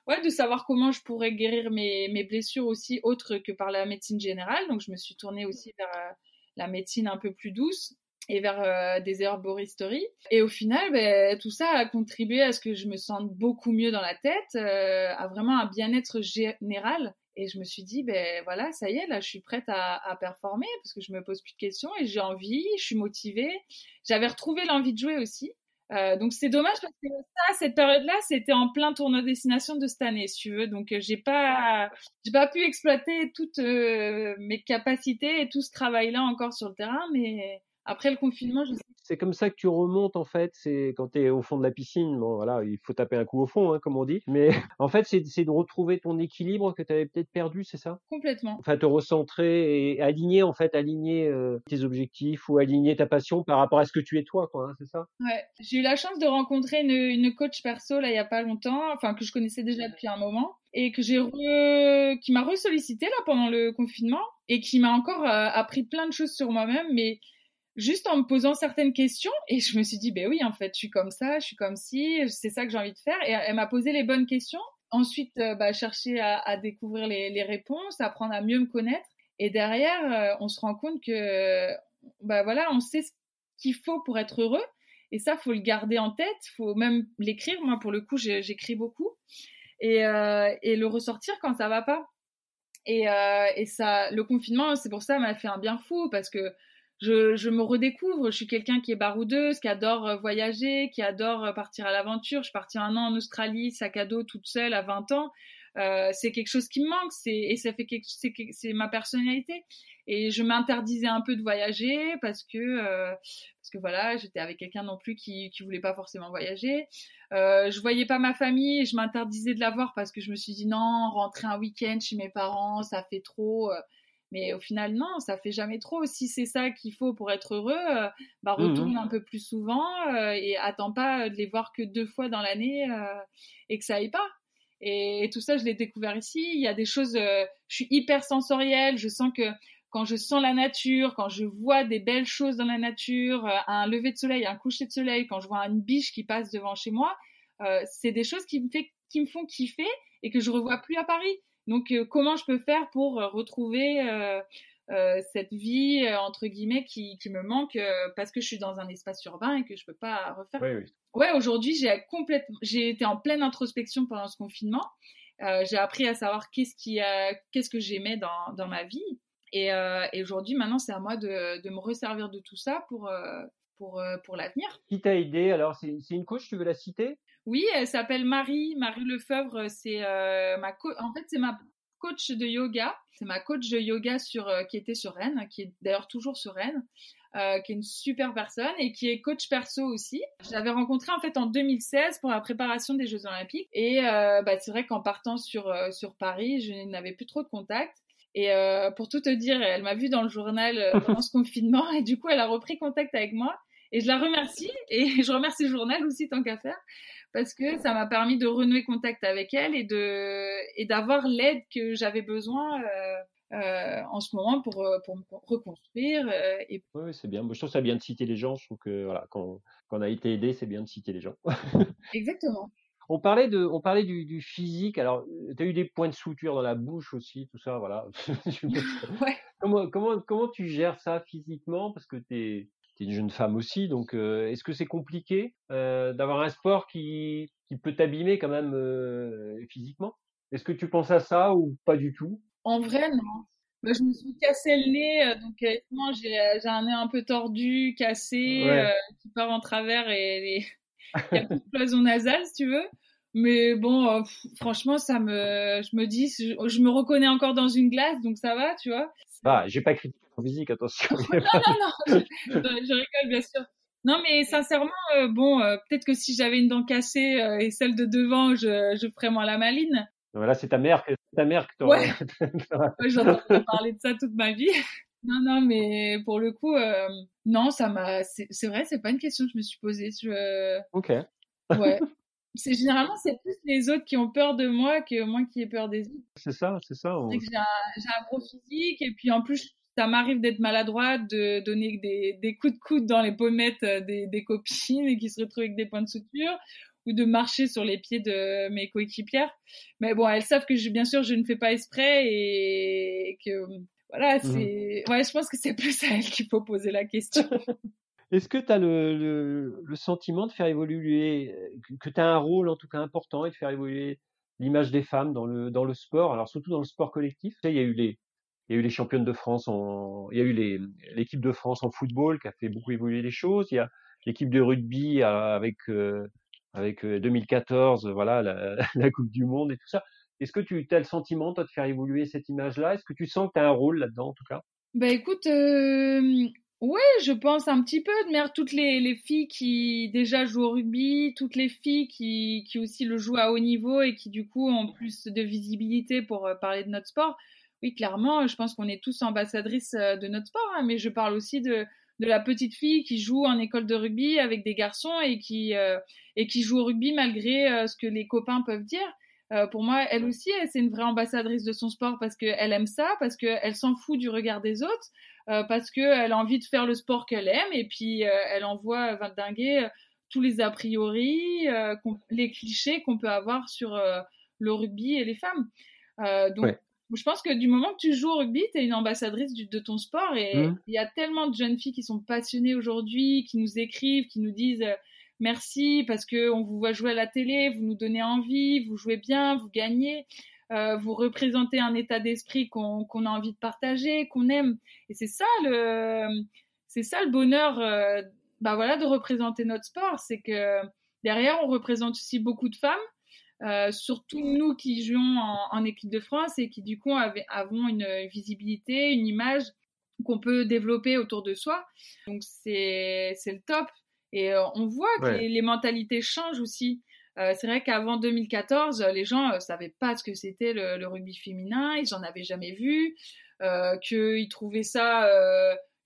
ouais, de savoir comment je pourrais guérir mes, mes blessures aussi autres que par la médecine générale. Donc, je me suis tournée aussi vers euh, la médecine un peu plus douce et vers euh, des herboristeries. Et au final, ben, tout ça a contribué à ce que je me sente beaucoup mieux dans la tête, euh, à vraiment un bien-être général. Et je me suis dit, ben voilà, ça y est, là, je suis prête à, à performer parce que je me pose plus de questions et j'ai envie, je suis motivée. J'avais retrouvé l'envie de jouer aussi. Euh, donc c'est dommage parce que ça, cette période-là, c'était en plein tournoi destination de cette année, si tu veux. Donc euh, j'ai pas, j'ai pas pu exploiter toutes euh, mes capacités et tout ce travail-là encore sur le terrain, mais après le confinement, je sais. C'est comme ça que tu remontes en fait. C'est quand tu es au fond de la piscine. Bon voilà, il faut taper un coup au fond, hein, comme on dit. Mais en fait, c'est de retrouver ton équilibre que tu avais peut-être perdu, c'est ça? Complètement. Enfin, te recentrer et aligner en fait, aligner euh, tes objectifs ou aligner ta passion par rapport à ce que tu es toi, quoi. Hein, c'est ça? Ouais. J'ai eu la chance de rencontrer une, une coach perso là il y a pas longtemps, enfin que je connaissais déjà depuis un moment et que j'ai re... qui m'a resollicité là pendant le confinement et qui m'a encore euh, appris plein de choses sur moi-même, mais juste en me posant certaines questions et je me suis dit ben oui en fait je suis comme ça je suis comme si c'est ça que j'ai envie de faire. Et elle m'a posé les bonnes questions. Ensuite euh, bah, chercher à, découvrir les, réponses apprendre à mieux me connaître. Et derrière euh, on se rend compte que bah voilà on sait ce qu'il faut pour être heureux. Et ça faut le garder en tête. Faut même l'écrire. Moi pour le coup j'écris beaucoup. Et, euh, et le ressortir quand ça va pas. Et, et ça le confinement c'est pour ça m'a fait un bien fou parce que je, me redécouvre. Je suis quelqu'un qui est baroudeuse, qui adore euh, voyager, qui adore euh, partir à l'aventure. Je suis partie un an en Australie, sac à dos, toute seule, à 20 ans. euh, c'est quelque chose qui me manque, et ça fait quelque, c'est, c'est ma personnalité. Et je m'interdisais un peu de voyager parce que parce que voilà, j'étais avec quelqu'un non plus qui qui voulait pas forcément voyager. Euh, je voyais pas ma famille et je m'interdisais de la voir parce que je me suis dit non, rentrer un week-end chez mes parents, ça fait trop. Euh. Mais au final, non, ça fait jamais trop. Si c'est ça qu'il faut pour être heureux, euh, bah, Mmh retourne un peu plus souvent euh, et attends pas de les voir que deux fois dans l'année euh, et que ça aille pas. Et, et tout ça, je l'ai découvert ici. Il y a des choses, euh, je suis hyper sensorielle. Je sens que quand je sens la nature, quand je vois des belles choses dans la nature, euh, un lever de soleil, un coucher de soleil, quand je vois une biche qui passe devant chez moi, euh, c'est des choses qui me, fait, qui me font kiffer et que je revois plus à Paris. Donc, euh, comment je peux faire pour euh, retrouver euh, cette vie entre guillemets qui, qui me manque parce que je suis dans un espace urbain et que je peux pas refaire? Oui, oui. Ouais, aujourd'hui, j'ai complètement, j'ai été en pleine introspection pendant ce confinement. J'ai appris à savoir qu'est-ce qui, a- qu'est-ce que j'aimais dans, dans ma vie. Et, et aujourd'hui, maintenant, c'est à moi de, de me resservir de tout ça pour, pour, pour l'avenir. Qui t'a aidé? Alors, c'est c'est une coach, tu veux la citer? Oui, elle s'appelle Marie, Marie Lefebvre. C'est euh, ma co- en fait c'est ma coach de yoga. C'est ma coach de yoga sur euh, qui était sur Rennes, qui est d'ailleurs toujours sur Rennes, euh, qui est une super personne et qui est coach perso aussi. Je l'avais rencontrée en fait en 2016 pour la préparation des Jeux Olympiques et euh, bah, c'est vrai qu'en partant sur euh, sur Paris, je n'avais plus trop de contacts. Et euh, pour tout te dire, elle m'a vue dans le journal euh, pendant ce confinement et du coup elle a repris contact avec moi. Et je la remercie et je remercie le journal aussi tant qu'à faire parce que ça m'a permis de renouer contact avec elle et de et d'avoir l'aide que j'avais besoin euh, euh, en ce moment pour euh, pour me reconstruire euh, et Oui, c'est bien. Je trouve ça bien de citer les gens. Je trouve que voilà, quand, quand on a été aidé, c'est bien de citer les gens. exactement. On parlait de, on parlait du, du physique. Alors, tu as eu des points de suture dans la bouche aussi, tout ça, voilà. Ouais. comment, comment, comment tu gères ça physiquement? Parce que tu es, une jeune femme aussi, donc euh, est-ce que c'est compliqué euh, d'avoir un sport qui, qui peut t'abîmer quand même euh, physiquement? Est-ce que tu penses à ça ou pas du tout? En vrai, non. Bah, je me suis cassé le nez, euh, donc euh, non, j'ai un nez un peu tordu, cassé, Ouais. euh, qui part en travers et les- il y a plus de cloison nasale, si tu veux. Mais bon, euh, franchement, ça me, je me dis, je, me reconnais encore dans une glace, donc ça va, tu vois. Ah, j'ai pas critiqué ton physique, attention. non, non, non, je, rigole, bien sûr. Non, mais sincèrement, euh, bon, euh, peut-être que si j'avais une dent cassée euh, et celle de devant, je, je ferais moins la maline. voilà, c'est ta mère, que- ta mère que t'aurais- Ouais, J'entends parler de ça toute ma vie. Non, non, mais pour le coup, non, ça m'a. C'est c'est vrai, c'est pas une question que je me suis posée. Je, Ok. ouais. C'est généralement c'est plus les autres qui ont peur de moi que moi qui ai peur des autres. C'est ça, c'est ça. on- j'ai un, gros physique et puis en plus ça m'arrive d'être maladroite, de donner des, des coups de coude dans les pommettes euh, des, des copines et qui se retrouvent avec des points de suture ou de marcher sur les pieds de mes coéquipières. Mais bon, elles savent que je, bien sûr je ne fais pas exprès et que voilà, c'est ouais, je pense que c'est plus à elles qu'il faut poser la question. Est-ce que tu as le, sentiment de faire évoluer, euh, que- tu as un rôle en tout cas important et de faire évoluer l'image des femmes dans le, dans le sport, alors surtout dans le sport collectif. Il y a eu les, il y a eu les championnes de France, il y a eu l'équipe de France en football qui a fait beaucoup évoluer les choses, il y a l'équipe de rugby euh, avec, euh, avec euh, 2014, voilà, la, Coupe du Monde et tout ça. Est-ce que tu as le sentiment, toi, de faire évoluer cette image-là? Est-ce que tu sens que tu as un rôle là-dedans, en tout cas? Bah écoute, euh, ouais, je pense un petit peu. De toutes les, les filles qui déjà jouent au rugby, toutes les filles qui, qui aussi le jouent à haut niveau et qui du coup ont plus de visibilité pour euh, parler de notre sport. Oui, clairement, je pense qu'on est tous ambassadrices euh, de notre sport, hein, mais je parle aussi de, de la petite fille qui joue en école de rugby avec des garçons et qui, euh, et qui joue au rugby malgré euh, ce que les copains peuvent dire. Euh, pour moi, elle aussi, c'est une vraie ambassadrice de son sport parce qu'elle aime ça, parce qu'elle s'en fout du regard des autres, parce qu'elle a envie de faire le sport qu'elle aime et puis euh, elle envoie valdinguer euh, tous les a priori, euh, les clichés qu'on peut avoir sur euh, le rugby et les femmes. Euh, donc, Ouais. je pense que du moment que tu joues au rugby, tu es une ambassadrice du- de ton sport et il Mhm. y a tellement de jeunes filles qui sont passionnées aujourd'hui, qui nous écrivent, qui nous disent euh, merci parce que on vous voit jouer à la télé, vous nous donnez envie, vous jouez bien, vous gagnez, euh, vous représentez un état d'esprit qu'on a envie de partager, qu'on aime. Et c'est ça le, c'est ça le bonheur, euh, bah voilà, de représenter notre sport, c'est que derrière on représente aussi beaucoup de femmes. Euh, surtout nous qui jouons en, équipe de France et qui du coup avons une visibilité, une image qu'on peut développer autour de soi. Donc c'est le top. Et on voit que les, mentalités changent aussi. Euh, c'est vrai qu'avant 2014, les gens ne savaient pas ce que c'était le, rugby féminin, ils n'en avaient jamais vu, qu'ils trouvaient ça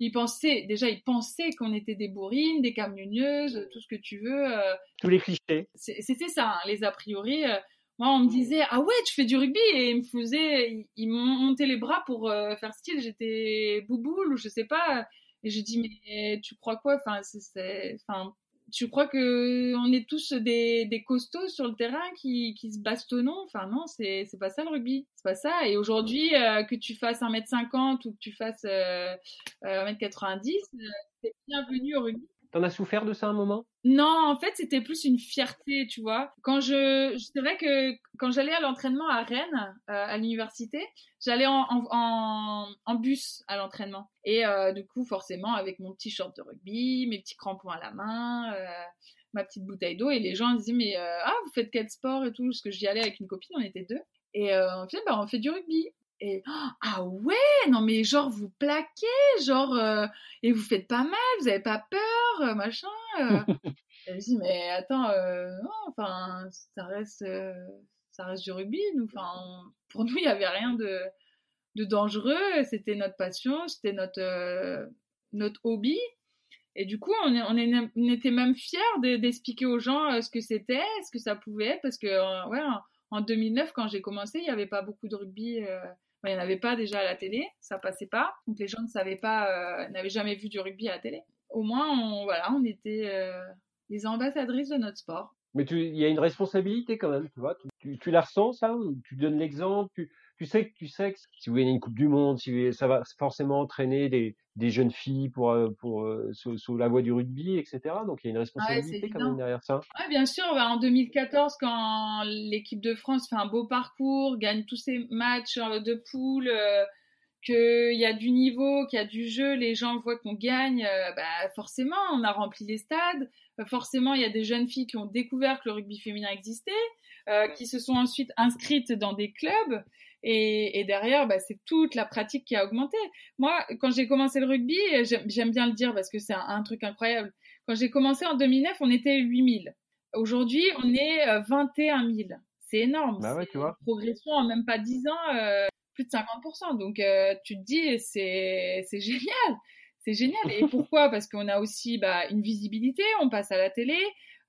ils pensaient, déjà, ils pensaient qu'on était des bourrines, des camionneuses, tout ce que tu veux. Euh. Tous les clichés. C'était ça, hein, les a priori. Euh. moi, on me disait, ah ouais, tu fais du rugby, et ils me faisaient, ils, m'ont monté les bras pour euh, faire style, j'étais bouboule, ou je sais pas. Et j'ai dit, mais tu crois quoi? Enfin, c'est, enfin, tu crois que on est tous des, des costauds sur le terrain qui, qui se bastonnons? Enfin non, c'est c'est pas ça le rugby, c'est pas ça. Et aujourd'hui, euh, que tu fasses 1m50 ou que tu fasses euh, 1m90, euh, c'est bienvenu au rugby. T'en as souffert de ça un moment? Non, en fait, c'était plus une fierté, tu vois. Quand je, c'est vrai que quand j'allais à l'entraînement à Rennes, euh, à l'université, j'allais en, en, en, bus à l'entraînement. Et euh, du coup, forcément, avec mon petit short de rugby, mes petits crampons à la main, euh, ma petite bouteille d'eau, et les gens disaient mais ah vous faites quel sport et tout, parce que j'y allais avec une copine, on était deux. Et en fait, bah, on fait du rugby. Et ah ouais, non mais genre vous plaquez, genre euh, et vous faites pas mal, vous avez pas peur, euh, machin. Euh. je me dis mais attends, non, enfin ça reste, ça reste du rugby, nous, enfin pour nous il y avait rien de de dangereux, c'était notre passion, c'était notre notre hobby. Et du coup, on, est, on, est, on était même fiers d'expliquer aux gens ce que c'était, ce que ça pouvait être, parce que ouais, en 2009, quand j'ai commencé, il n'y avait pas beaucoup de rugby il n'y en avait pas déjà à la télé, ça passait pas. Donc les gens ne savaient pas, euh, n'avaient jamais vu du rugby à la télé. Au moins, on, voilà, on était euh, les ambassadrices de notre sport. Mais il y a une responsabilité quand même, tu vois. Tu, tu, la ressens, ça Tu donnes l'exemple tu, tu, sais que tu sais que si vous gagnez une Coupe du Monde, si ça va forcément entraîner des, des jeunes filles pour, euh, pour, euh, sous, la voie du rugby, etc. Donc il y a une responsabilité quand même derrière ça. Ouais, bien sûr. Bah, en 2014, quand l'équipe de France fait un beau parcours, gagne tous ses matchs euh, de poule, qu'il y a du niveau, qu'il y a du jeu, les gens voient qu'on gagne, bah, forcément, on a rempli les stades. forcément, il y a des jeunes filles qui ont découvert que le rugby féminin existait, qui se sont ensuite inscrites dans des clubs. Et, et derrière, bah, c'est toute la pratique qui a augmenté. Moi, quand j'ai commencé le rugby, j'aime bien le dire parce que c'est un, truc incroyable. Quand j'ai commencé en 2009, on était 8000. Aujourd'hui, on est 21 euh, 000. C'est énorme. Bah ouais, tu vois. Une progression en même pas 10 ans, euh, plus de 50%. Donc, euh, tu te dis, c'est génial. C'est génial. Et pourquoi? Parce qu'on a aussi bah, une visibilité, on passe à la télé,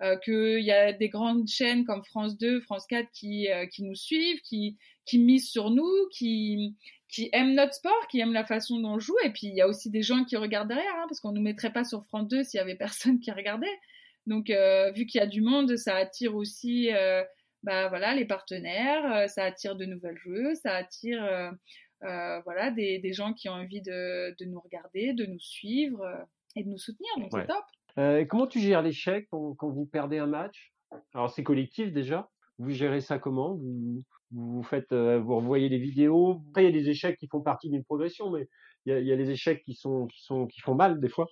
euh, qu'il y a des grandes chaînes comme France 2, France 4 qui, euh, qui nous suivent, qui, qui misent sur nous, qui, qui aiment notre sport, qui aiment la façon dont on joue. Et puis, il y a aussi des gens qui regardent derrière, hein, parce qu'on ne nous mettrait pas sur France 2 s'il y avait personne qui regardait. Donc, euh, vu qu'il y a du monde, ça attire aussi euh, bah, voilà, les partenaires, euh, ça attire de nouvelles joueuses, ça attire voilà, des, des, gens qui ont envie de, de, nous regarder, de nous suivre et de nous soutenir. Donc, c'est top. Euh, comment tu gères l'échec quand, vous perdez un match? Alors c'est collectif déjà. Vous gérez ça comment? Vous, vous faites, euh, vous revoyez les vidéos? Après il y a des échecs qui font partie d'une progression, mais il y a, des échecs qui sont qui font mal des fois.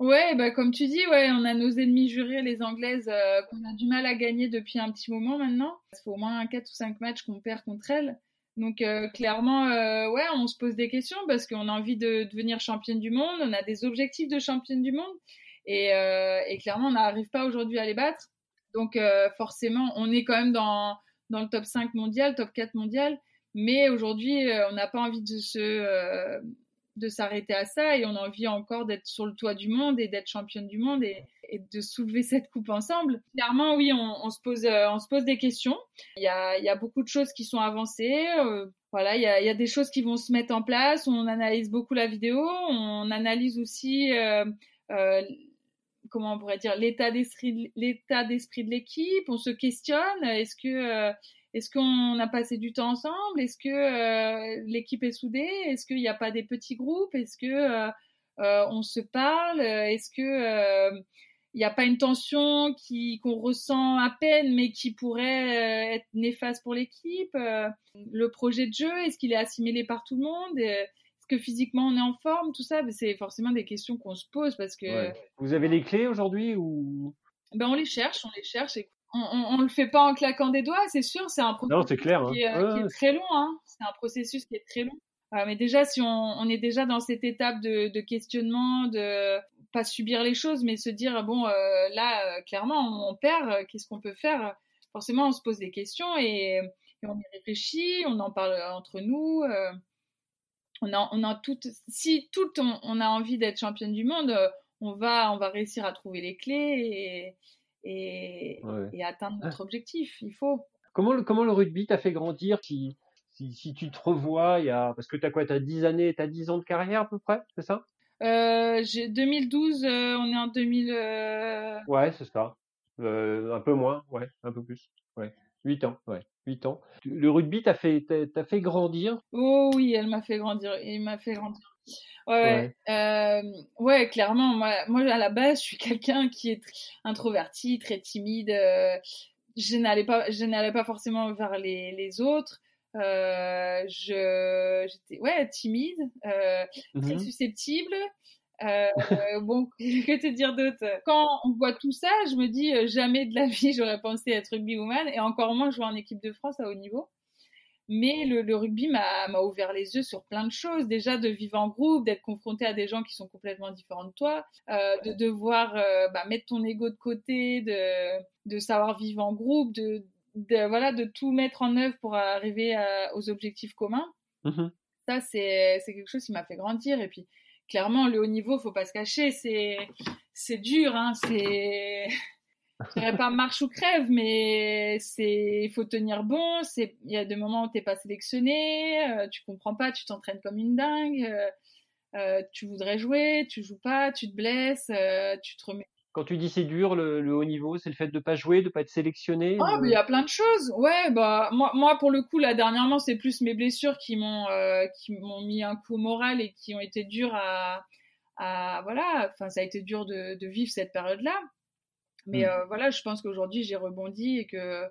Ouais, bah comme tu dis, ouais, on a nos ennemis jurés, les Anglaises, euh, qu'on a du mal à gagner depuis un petit moment maintenant. Ça fait au moins 4 ou 5 matchs qu'on perd contre elles. Donc clairement, ouais, on se pose des questions parce qu'on a envie de devenir championne du monde, on a des objectifs de championne du monde. Euh, et, clairement, on n'arrive pas aujourd'hui à les battre. Donc euh, forcément, on est quand même dans, le top 5 mondial, top 4 mondial. Mais aujourd'hui, euh, on n'a pas envie de se de s'arrêter à ça et on a envie encore d'être sur le toit du monde et d'être championne du monde et, de soulever cette coupe ensemble. Clairement, oui, on, se pose, on se pose des questions. Il y a, y a beaucoup de choses qui sont avancées. voilà, il y a des choses qui vont se mettre en place. On analyse beaucoup la vidéo. On analyse aussi comment on pourrait dire l'état d'esprit de l'équipe on se questionne est-ce que euh, qu'on a passé du temps ensemble est-ce que euh, l'équipe est soudée est-ce qu'il n'y a pas des petits groupes est-ce que euh, on se parle est-ce que il n'y a pas une tension qui qu'on ressent à peine mais qui pourrait être néfaste pour l'équipe le projet de jeu est-ce qu'il est assimilé par tout le monde que physiquement on est en forme, tout ça, c'est forcément des questions qu'on se pose parce que. Vous avez les clés aujourd'hui ou? Ben on les cherche, on les cherche. on, ne le fait pas en claquant des doigts, c'est sûr. C'est un processus clair, qui, est, hein. très long. Hein. C'est un processus qui est très long. mais déjà, si on, est déjà dans cette étape de, questionnement, de pas subir les choses, mais se dire bon, là, clairement, on perd. Qu'est-ce qu'on peut faire? Forcément, on se pose des questions et, on y réfléchit. On en parle entre nous on a, on a si tout on, on a envie d'être championne du monde, euh, on va, on va réussir à trouver les clés et, et, atteindre notre objectif. Il faut. Comment le, comment le rugby t'a fait grandir si, si, tu te revois, il y a, parce que tu as quoi, tu as 10 années, tu as 10 ans de carrière à peu près, c'est ça? Euh, 2012, euh, on est en 2000. Euh, ouais, c'est ça. un peu moins, ouais, un peu plus. Ouais. 8 ans, ouais. 8 ans. Le rugby t'a fait, t'a fait grandir? Oh oui, elle m'a fait grandir. Il m'a fait grandir. Ouais, ouais. Euh, ouais clairement. Moi, moi, à la base, je suis quelqu'un qui est introverti, très timide. Euh, je n'allais pas, je n'allais pas forcément vers les, les autres. Euh, je, j'étais, ouais, timide, euh, très mmh susceptible. Euh, bon, que te dire d'autre? Quand on voit tout ça, je me dis euh, jamais de la vie j'aurais pensé être rugbywoman et encore moins jouer en équipe de France à haut niveau. Mais le, rugby m'a ouvert les yeux sur plein de choses. Déjà de vivre en groupe, d'être confronté à des gens qui sont complètement différents de toi, euh, de devoir euh, bah, mettre ton ego de côté, de, de savoir vivre en groupe, de, de, voilà, de tout mettre en œuvre pour arriver aux objectifs communs. Mmh Ça, c'est quelque chose qui m'a fait grandir. Et puis, clairement, le haut niveau, faut pas se cacher, c'est c'est dur, hein, c'est dirais pas marche ou crève, mais c'est il faut tenir bon. C'est il y a des moments où t'es pas sélectionné, euh, tu comprends pas, tu t'entraînes comme une dingue, euh, euh, tu voudrais jouer, tu joues pas, tu te blesses, tu te remets quand tu dis c'est dur, le, haut niveau, c'est le fait de pas jouer, de pas être sélectionné. Ah, il y a plein de choses. Ouais, bah moi, moi pour le coup là dernièrement, c'est plus mes blessures qui m'ont euh, qui m'ont mis un coup moral et qui ont été dures à, à voilà. Enfin, ça a été dur de, de vivre cette période-là. Mais mm. euh, voilà, je pense qu'aujourd'hui j'ai rebondi et que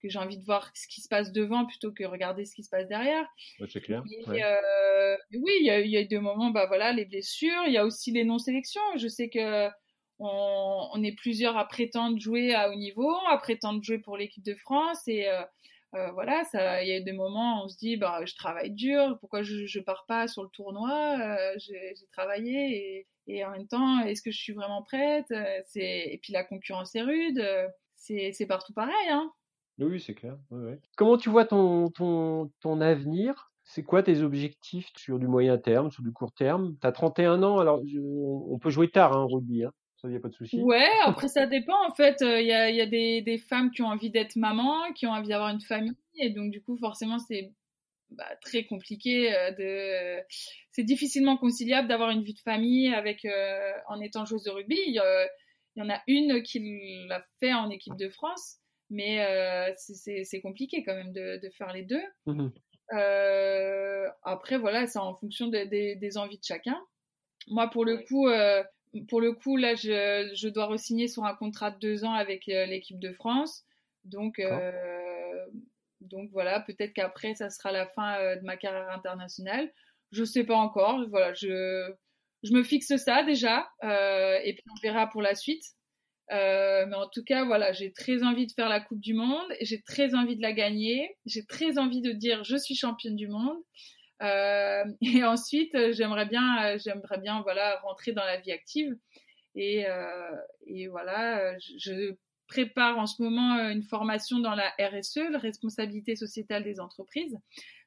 que j'ai envie de voir ce qui se passe devant plutôt que regarder ce qui se passe derrière. c'est clair. Euh, oui, il y a, il y a eu des moments, bah voilà, les blessures. Il y a aussi les non-sélections. Je sais que on, est plusieurs à prétendre jouer à haut niveau, à prétendre jouer pour l'équipe de France et euh, euh, voilà, il y a des moments où on se dit, bah, je travaille dur, pourquoi je, je pars pas sur le tournoi euh, J'ai travaillé et, en même temps, est-ce que je suis vraiment prête et puis la concurrence est rude, c'est partout pareil, hein Oui, c'est clair. Comment tu vois ton avenir? C'est quoi tes objectifs sur du moyen terme, sur du court terme? Tu as 31 ans, alors on peut jouer tard hein, rugby. Hein. Ça, y a pas de souci. Ouais, après ça dépend. En fait, il euh, y, a, y a des, des, femmes qui ont envie d'être maman, qui ont envie d'avoir une famille, et donc du coup, forcément, c'est bah, très compliqué euh, de. C'est difficilement conciliable d'avoir une vie de famille avec euh, en étant joueuse de rugby. Il y, en a une qui l'a fait en équipe de France, mais c'est compliqué quand même de, de faire les deux. Mmh après, voilà, c'est en fonction des, des envies de chacun. Moi, pour le coup, pour le coup, là, je, je dois re-signer sur un contrat de deux ans avec euh, l'équipe de France. Donc, euh, donc voilà, peut-être qu'après, ça sera la fin euh, de ma carrière internationale. Je sais pas encore. Voilà, je, je me fixe ça déjà, et puis on verra pour la suite. mais en tout cas, voilà, j'ai très envie de faire la Coupe du Monde, j'ai très envie de la gagner, j'ai très envie de dire je suis championne du monde. Euh, et ensuite, euh, j'aimerais bien, euh, j'aimerais bien, voilà, rentrer dans la vie active. Et, voilà, je, prépare en ce moment une formation dans la RSE, la responsabilité sociétale des entreprises.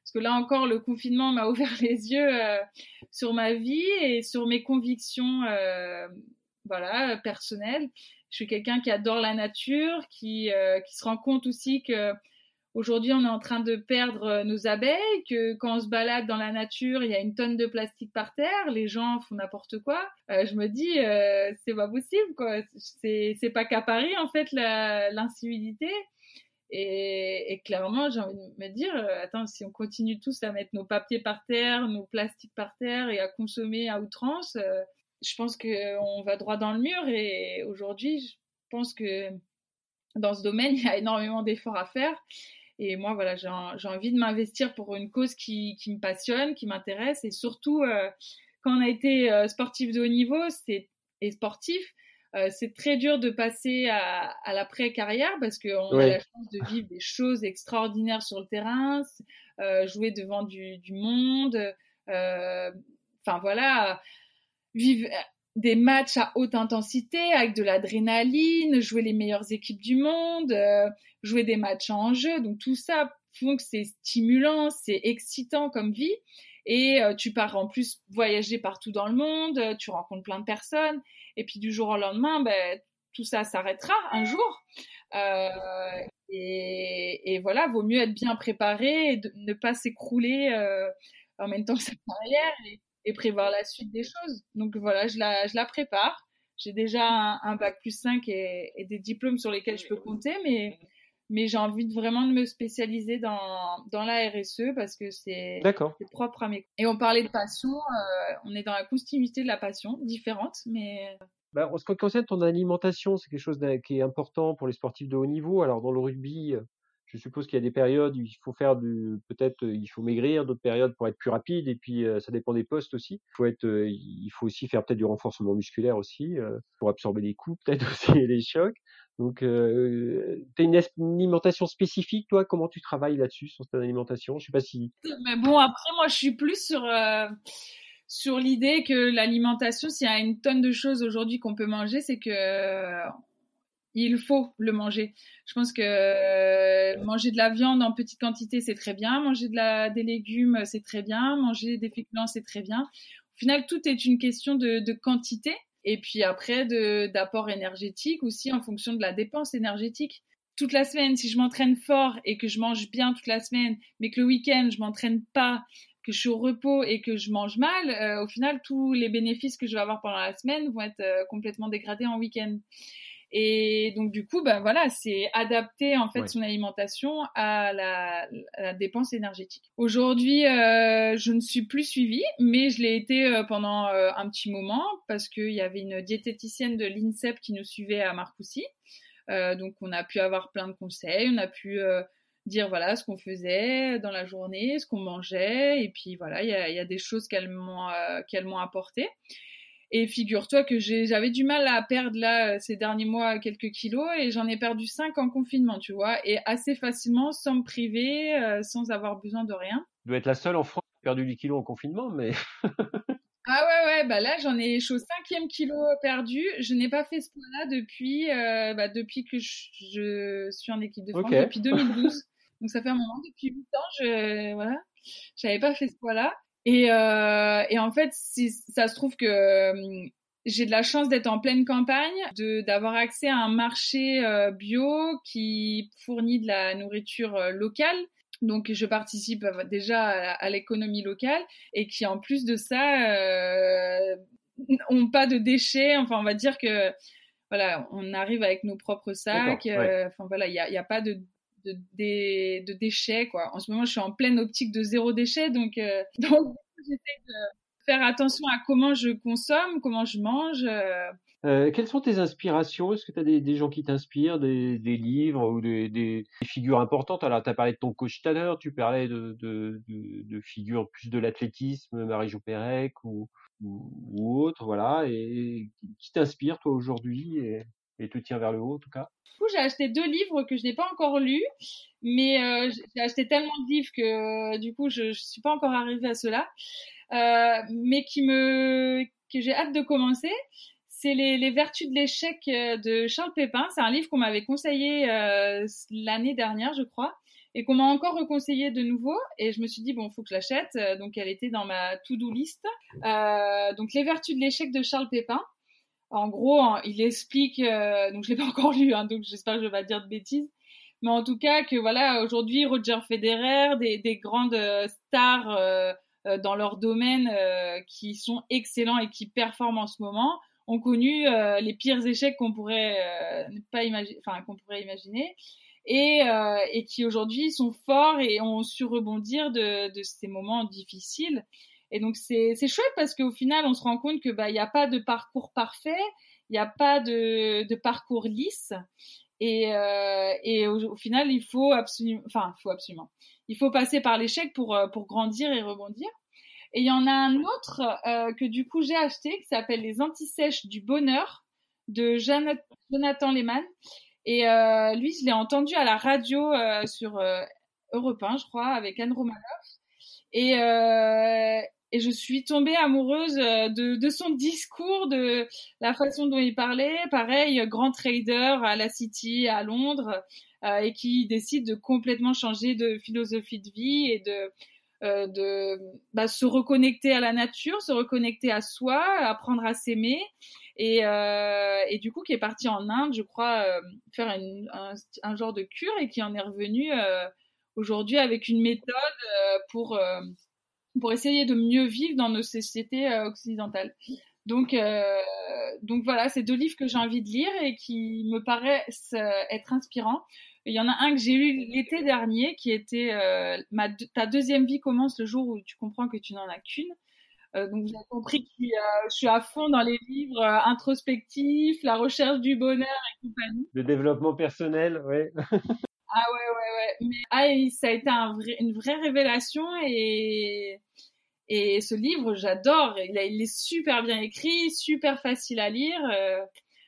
Parce que là encore, le confinement m'a ouvert les yeux sur ma vie et sur mes convictions, voilà, personnelles. Je suis quelqu'un qui adore la nature, qui se rend compte aussi que Aujourd'hui, on est en train de perdre euh, nos abeilles, que quand on se balade dans la nature, il y a une tonne de plastique par terre, les gens font n'importe quoi. Euh, je me dis, euh, c'est pas possible, quoi. C'est, pas qu'à Paris, en fait, l'incivilité. Et, et, clairement, j'ai envie de me dire, euh, attends, si on continue tous à mettre nos papiers par terre, nos plastiques par terre et à consommer à outrance, je pense qu'on va droit dans le mur. Et aujourd'hui, je pense que dans ce domaine, il y a énormément d'efforts à faire. Et moi, voilà, j'ai envie de m'investir pour une cause qui, qui me passionne, qui m'intéresse. Et surtout, euh, quand on a été euh, sportif de haut niveau et sportif, Euh, c'est très dur de passer à, à l'après-carrière parce qu'on a la chance de vivre des choses extraordinaires sur le terrain, euh, jouer devant du, du monde, enfin voilà, vivre des matchs à haute intensité avec de l'adrénaline, jouer les meilleures équipes du monde, euh, jouer des matchs en jeu. Donc tout ça font que c'est stimulant, c'est excitant comme vie. Et euh, tu pars en plus voyager partout dans le monde, tu rencontres plein de personnes. Et puis du jour au lendemain, ben, tout ça s'arrêtera un jour. Euh, et, voilà, vaut mieux être bien préparé et ne pas s'écrouler euh, en même temps que sa carrière et, et, prévoir la suite des choses. Donc voilà, je la, je la prépare. J'ai déjà un, un, bac plus 5 et, et, des diplômes sur lesquels je peux compter, mais, mais j'ai envie de vraiment de me spécialiser dans, dans la RSE parce que c'est propre à mes... Et on parlait de passion, euh, on est dans la continuité de la passion, différente, mais... Bah, en ce qui concerne ton alimentation, c'est quelque chose qui est important pour les sportifs de haut niveau. Alors dans le rugby, je suppose qu'il y a des périodes où il faut faire du, peut-être il faut maigrir, d'autres périodes pour être plus rapide, et puis ça dépend des postes aussi. Il faut aussi faire peut-être du renforcement musculaire aussi pour absorber les coups, peut-être aussi les chocs. Donc, euh, tu as une alimentation spécifique, toi? Comment tu travailles là-dessus sur ton alimentation? Je sais pas si. Mais bon, après, moi, je suis plus sur sur l'idée que l'alimentation, s'il y a une tonne de choses aujourd'hui qu'on peut manger, c'est que il faut le manger. Je pense que euh, manger de la viande en petite quantité, c'est très bien. Manger de la, des légumes, c'est très bien. Manger des féculents, c'est très bien. Au final, tout est une question de, quantité. Et puis après, d'apport énergétique aussi en fonction de la dépense énergétique. Toute la semaine, si je m'entraîne fort et que je mange bien toute la semaine, mais que le week-end, je m'entraîne pas que je suis au repos et que je mange mal, euh, au final, tous les bénéfices que je vais avoir pendant la semaine vont être euh, complètement dégradés en week-end. Et donc du coup, ben voilà, c'est adapter en fait son alimentation à la, dépense énergétique. Aujourd'hui, euh, je ne suis plus suivie, mais je l'ai été euh, pendant euh, un petit moment parce qu'il y avait une diététicienne de l'INSEP qui nous suivait à Marcoussis. donc on a pu avoir plein de conseils, on a pu dire voilà ce qu'on faisait dans la journée, ce qu'on mangeait, et puis voilà, il y a, y a, des choses qu'elles m'ont euh, qu'elles m'ont apporté. Et figure-toi que j'avais du mal à perdre là ces derniers mois quelques kilos et j'en ai perdu 5 en confinement, tu vois, et assez facilement sans me priver, euh, sans avoir besoin de rien. Tu dois être la seule en France qui a perdu des kilos en confinement, mais. Ah ouais, ouais, bah là, j'en ai, au cinquième kilo perdu. Je n'ai pas fait ce point-là depuis, euh, bah, depuis que je, je, suis en équipe de France, okay. depuis 2012. Donc ça fait un moment, depuis 8 ans, je voilà, j'avais pas fait ce poids-là. Et, euh, et en fait, ça se trouve que euh, j'ai de la chance d'être en pleine campagne, de d'avoir accès à un marché euh, bio qui fournit de la nourriture locale. Donc je participe déjà à, à l'économie locale et qui en plus de ça euh, ont pas de déchets. Enfin, on va dire que voilà, on arrive avec nos propres sacs. Ouais. Enfin voilà, il y a, y a pas de de, déchets quoi. En ce moment, je suis en pleine optique de zéro déchet, donc euh, donc j'essaie de faire attention à comment je consomme, comment je mange. Euh. Euh, quelles sont tes inspirations? Est-ce que tu as des, gens qui t'inspirent, des, livres ou des, figures importantes? Alors, tu as parlé de ton coach tout à l'heure, tu parlais de, de, de figures plus de l'athlétisme, Marie-Jo Pérec ou, ou, autre, voilà. Et qui t'inspire, toi, aujourd'hui et te tient vers le haut, en tout cas du coup, j'ai acheté deux livres que je n'ai pas encore lus, mais euh, j'ai acheté tellement de livres que du coup, je ne suis pas encore arrivée à cela, euh, mais qui me que j'ai hâte de commencer. C'est les, les, vertus de l'échec euh, de Charles Pépin. C'est un livre qu'on m'avait conseillé euh, l'année dernière, je crois, et qu'on m'a encore reconseillé de nouveau. Et je me suis dit bon, faut que je l'achète. Donc, elle était dans ma to-do list. Euh, donc, les vertus de l'échec de Charles Pépin. En gros, il explique, euh, donc je l'ai pas encore lu, hein, donc j'espère que je vais pas dire de bêtises, mais en tout cas que voilà, aujourd'hui Roger Federer, des, des grandes euh, stars euh, euh, dans leur domaine euh, qui sont excellents et qui performent en ce moment, ont connu les pires échecs qu'on pourrait pas imaginer, enfin qu'on pourrait imaginer, et, et qui aujourd'hui sont forts et ont su rebondir de, de ces moments difficiles. Et donc c'est chouette parce qu'au final, on se rend compte que bah il n'y a pas de parcours parfait, il n'y a pas de, de parcours lisse. Et, euh, et au, au, final, il faut absolument, enfin, faut absolument, il faut passer par l'échec pour euh, pour grandir et rebondir. Et il y en a un autre euh, que du coup j'ai acheté qui s'appelle les antisèches du bonheur de Jonathan Lehmann. Et euh, lui, je l'ai entendu à la radio sur Europe 1, je crois, avec Anne Romanoff. Et, euh, et je suis tombée amoureuse de, de, son discours, de la façon dont il parlait. Pareil, grand trader à la City, à Londres, euh, et qui décide de complètement changer de philosophie de vie et de, euh, de bah, se reconnecter à la nature, se reconnecter à soi, apprendre à s'aimer. Et, euh, et, du coup, qui est parti en Inde, je crois, euh, faire une, un, un, genre de cure et qui en est revenu euh, aujourd'hui avec une méthode euh, pour, pour essayer de mieux vivre dans nos sociétés occidentales. Donc, donc voilà, c'est deux livres que j'ai envie de lire et qui me paraissent être inspirants. Il y en a un que j'ai lu l'été dernier qui était Ta deuxième vie commence le jour où tu comprends que tu n'en as qu'une. Euh, donc vous avez compris que euh, je suis à fond dans les livres euh, introspectifs, la recherche du bonheur et compagnie. Le développement personnel, oui. ah ouais, ouais, ouais. Mais ah, ça a été une vraie révélation et et ce livre, j'adore. Il, il, est super bien écrit, super facile à lire.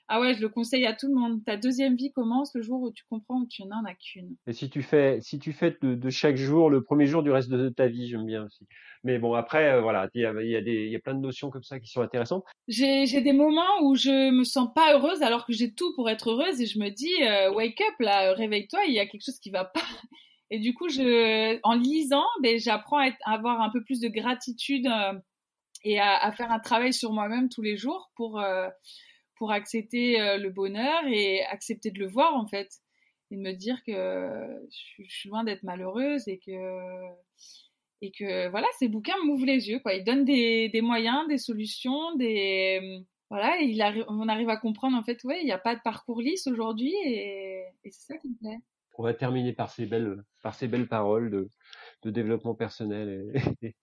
Ah ouais, je le conseille à tout le monde. Ta deuxième vie commence le jour où tu comprends que tu n'en as qu'une. Et si tu fais, si tu fais de, de, chaque jour le premier jour du reste de ta vie, j'aime bien aussi. Mais bon, après, euh, voilà, il y a, y, a y a plein de notions comme ça qui sont intéressantes. J'ai des moments où je me sens pas heureuse alors que j'ai tout pour être heureuse et je me dis, euh, wake up là, réveille-toi, il y a quelque chose qui va pas. Et du coup, je, en lisant, ben, j'apprends à, à, avoir un peu plus de gratitude euh, et à, à, faire un travail sur moi-même tous les jours pour euh, pour accepter euh, le bonheur et accepter de le voir en fait. Et de me dire que je suis loin d'être malheureuse et que et que voilà ces bouquins m'ouvrent les yeux quoi. Ils donnent des, moyens des solutions des voilà il on arrive à comprendre en fait ouais il n'y a pas de parcours lisse aujourd'hui et, et c'est ça qui me plaît. On va terminer par ces belles par ces belles paroles de, de développement personnel et,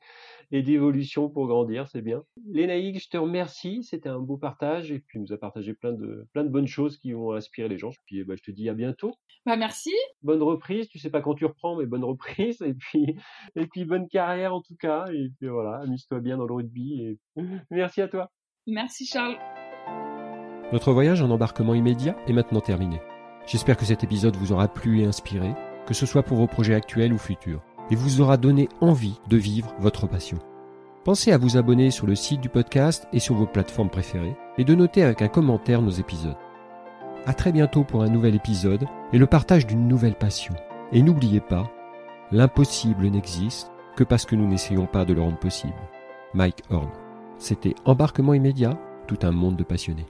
et d'évolution pour grandir, c'est bien. Lénaïque, je te remercie, c'était un beau partage et puis tu nous as partagé plein de, plein de bonnes choses qui vont inspirer les gens. Puis bah, je te dis à bientôt. Bah merci. Bonne reprise, tu sais pas quand tu reprends, mais bonne reprise et puis et puis bonne carrière en tout cas et puis voilà, amuse-toi bien dans le rugby et merci à toi. Merci Charles. Notre voyage en embarquement immédiat est maintenant terminé. J'espère que cet épisode vous aura plu et inspiré, que ce soit pour vos projets actuels ou futurs et vous aura donné envie de vivre votre passion. Pensez à vous abonner sur le site du podcast et sur vos plateformes préférées et de noter avec un commentaire nos épisodes. À très bientôt pour un nouvel épisode et le partage d'une nouvelle passion. Et n'oubliez pas, l'impossible n'existe que parce que nous n'essayons pas de le rendre possible. Mike Horn. C'était Embarquement immédiat, tout un monde de passionnés.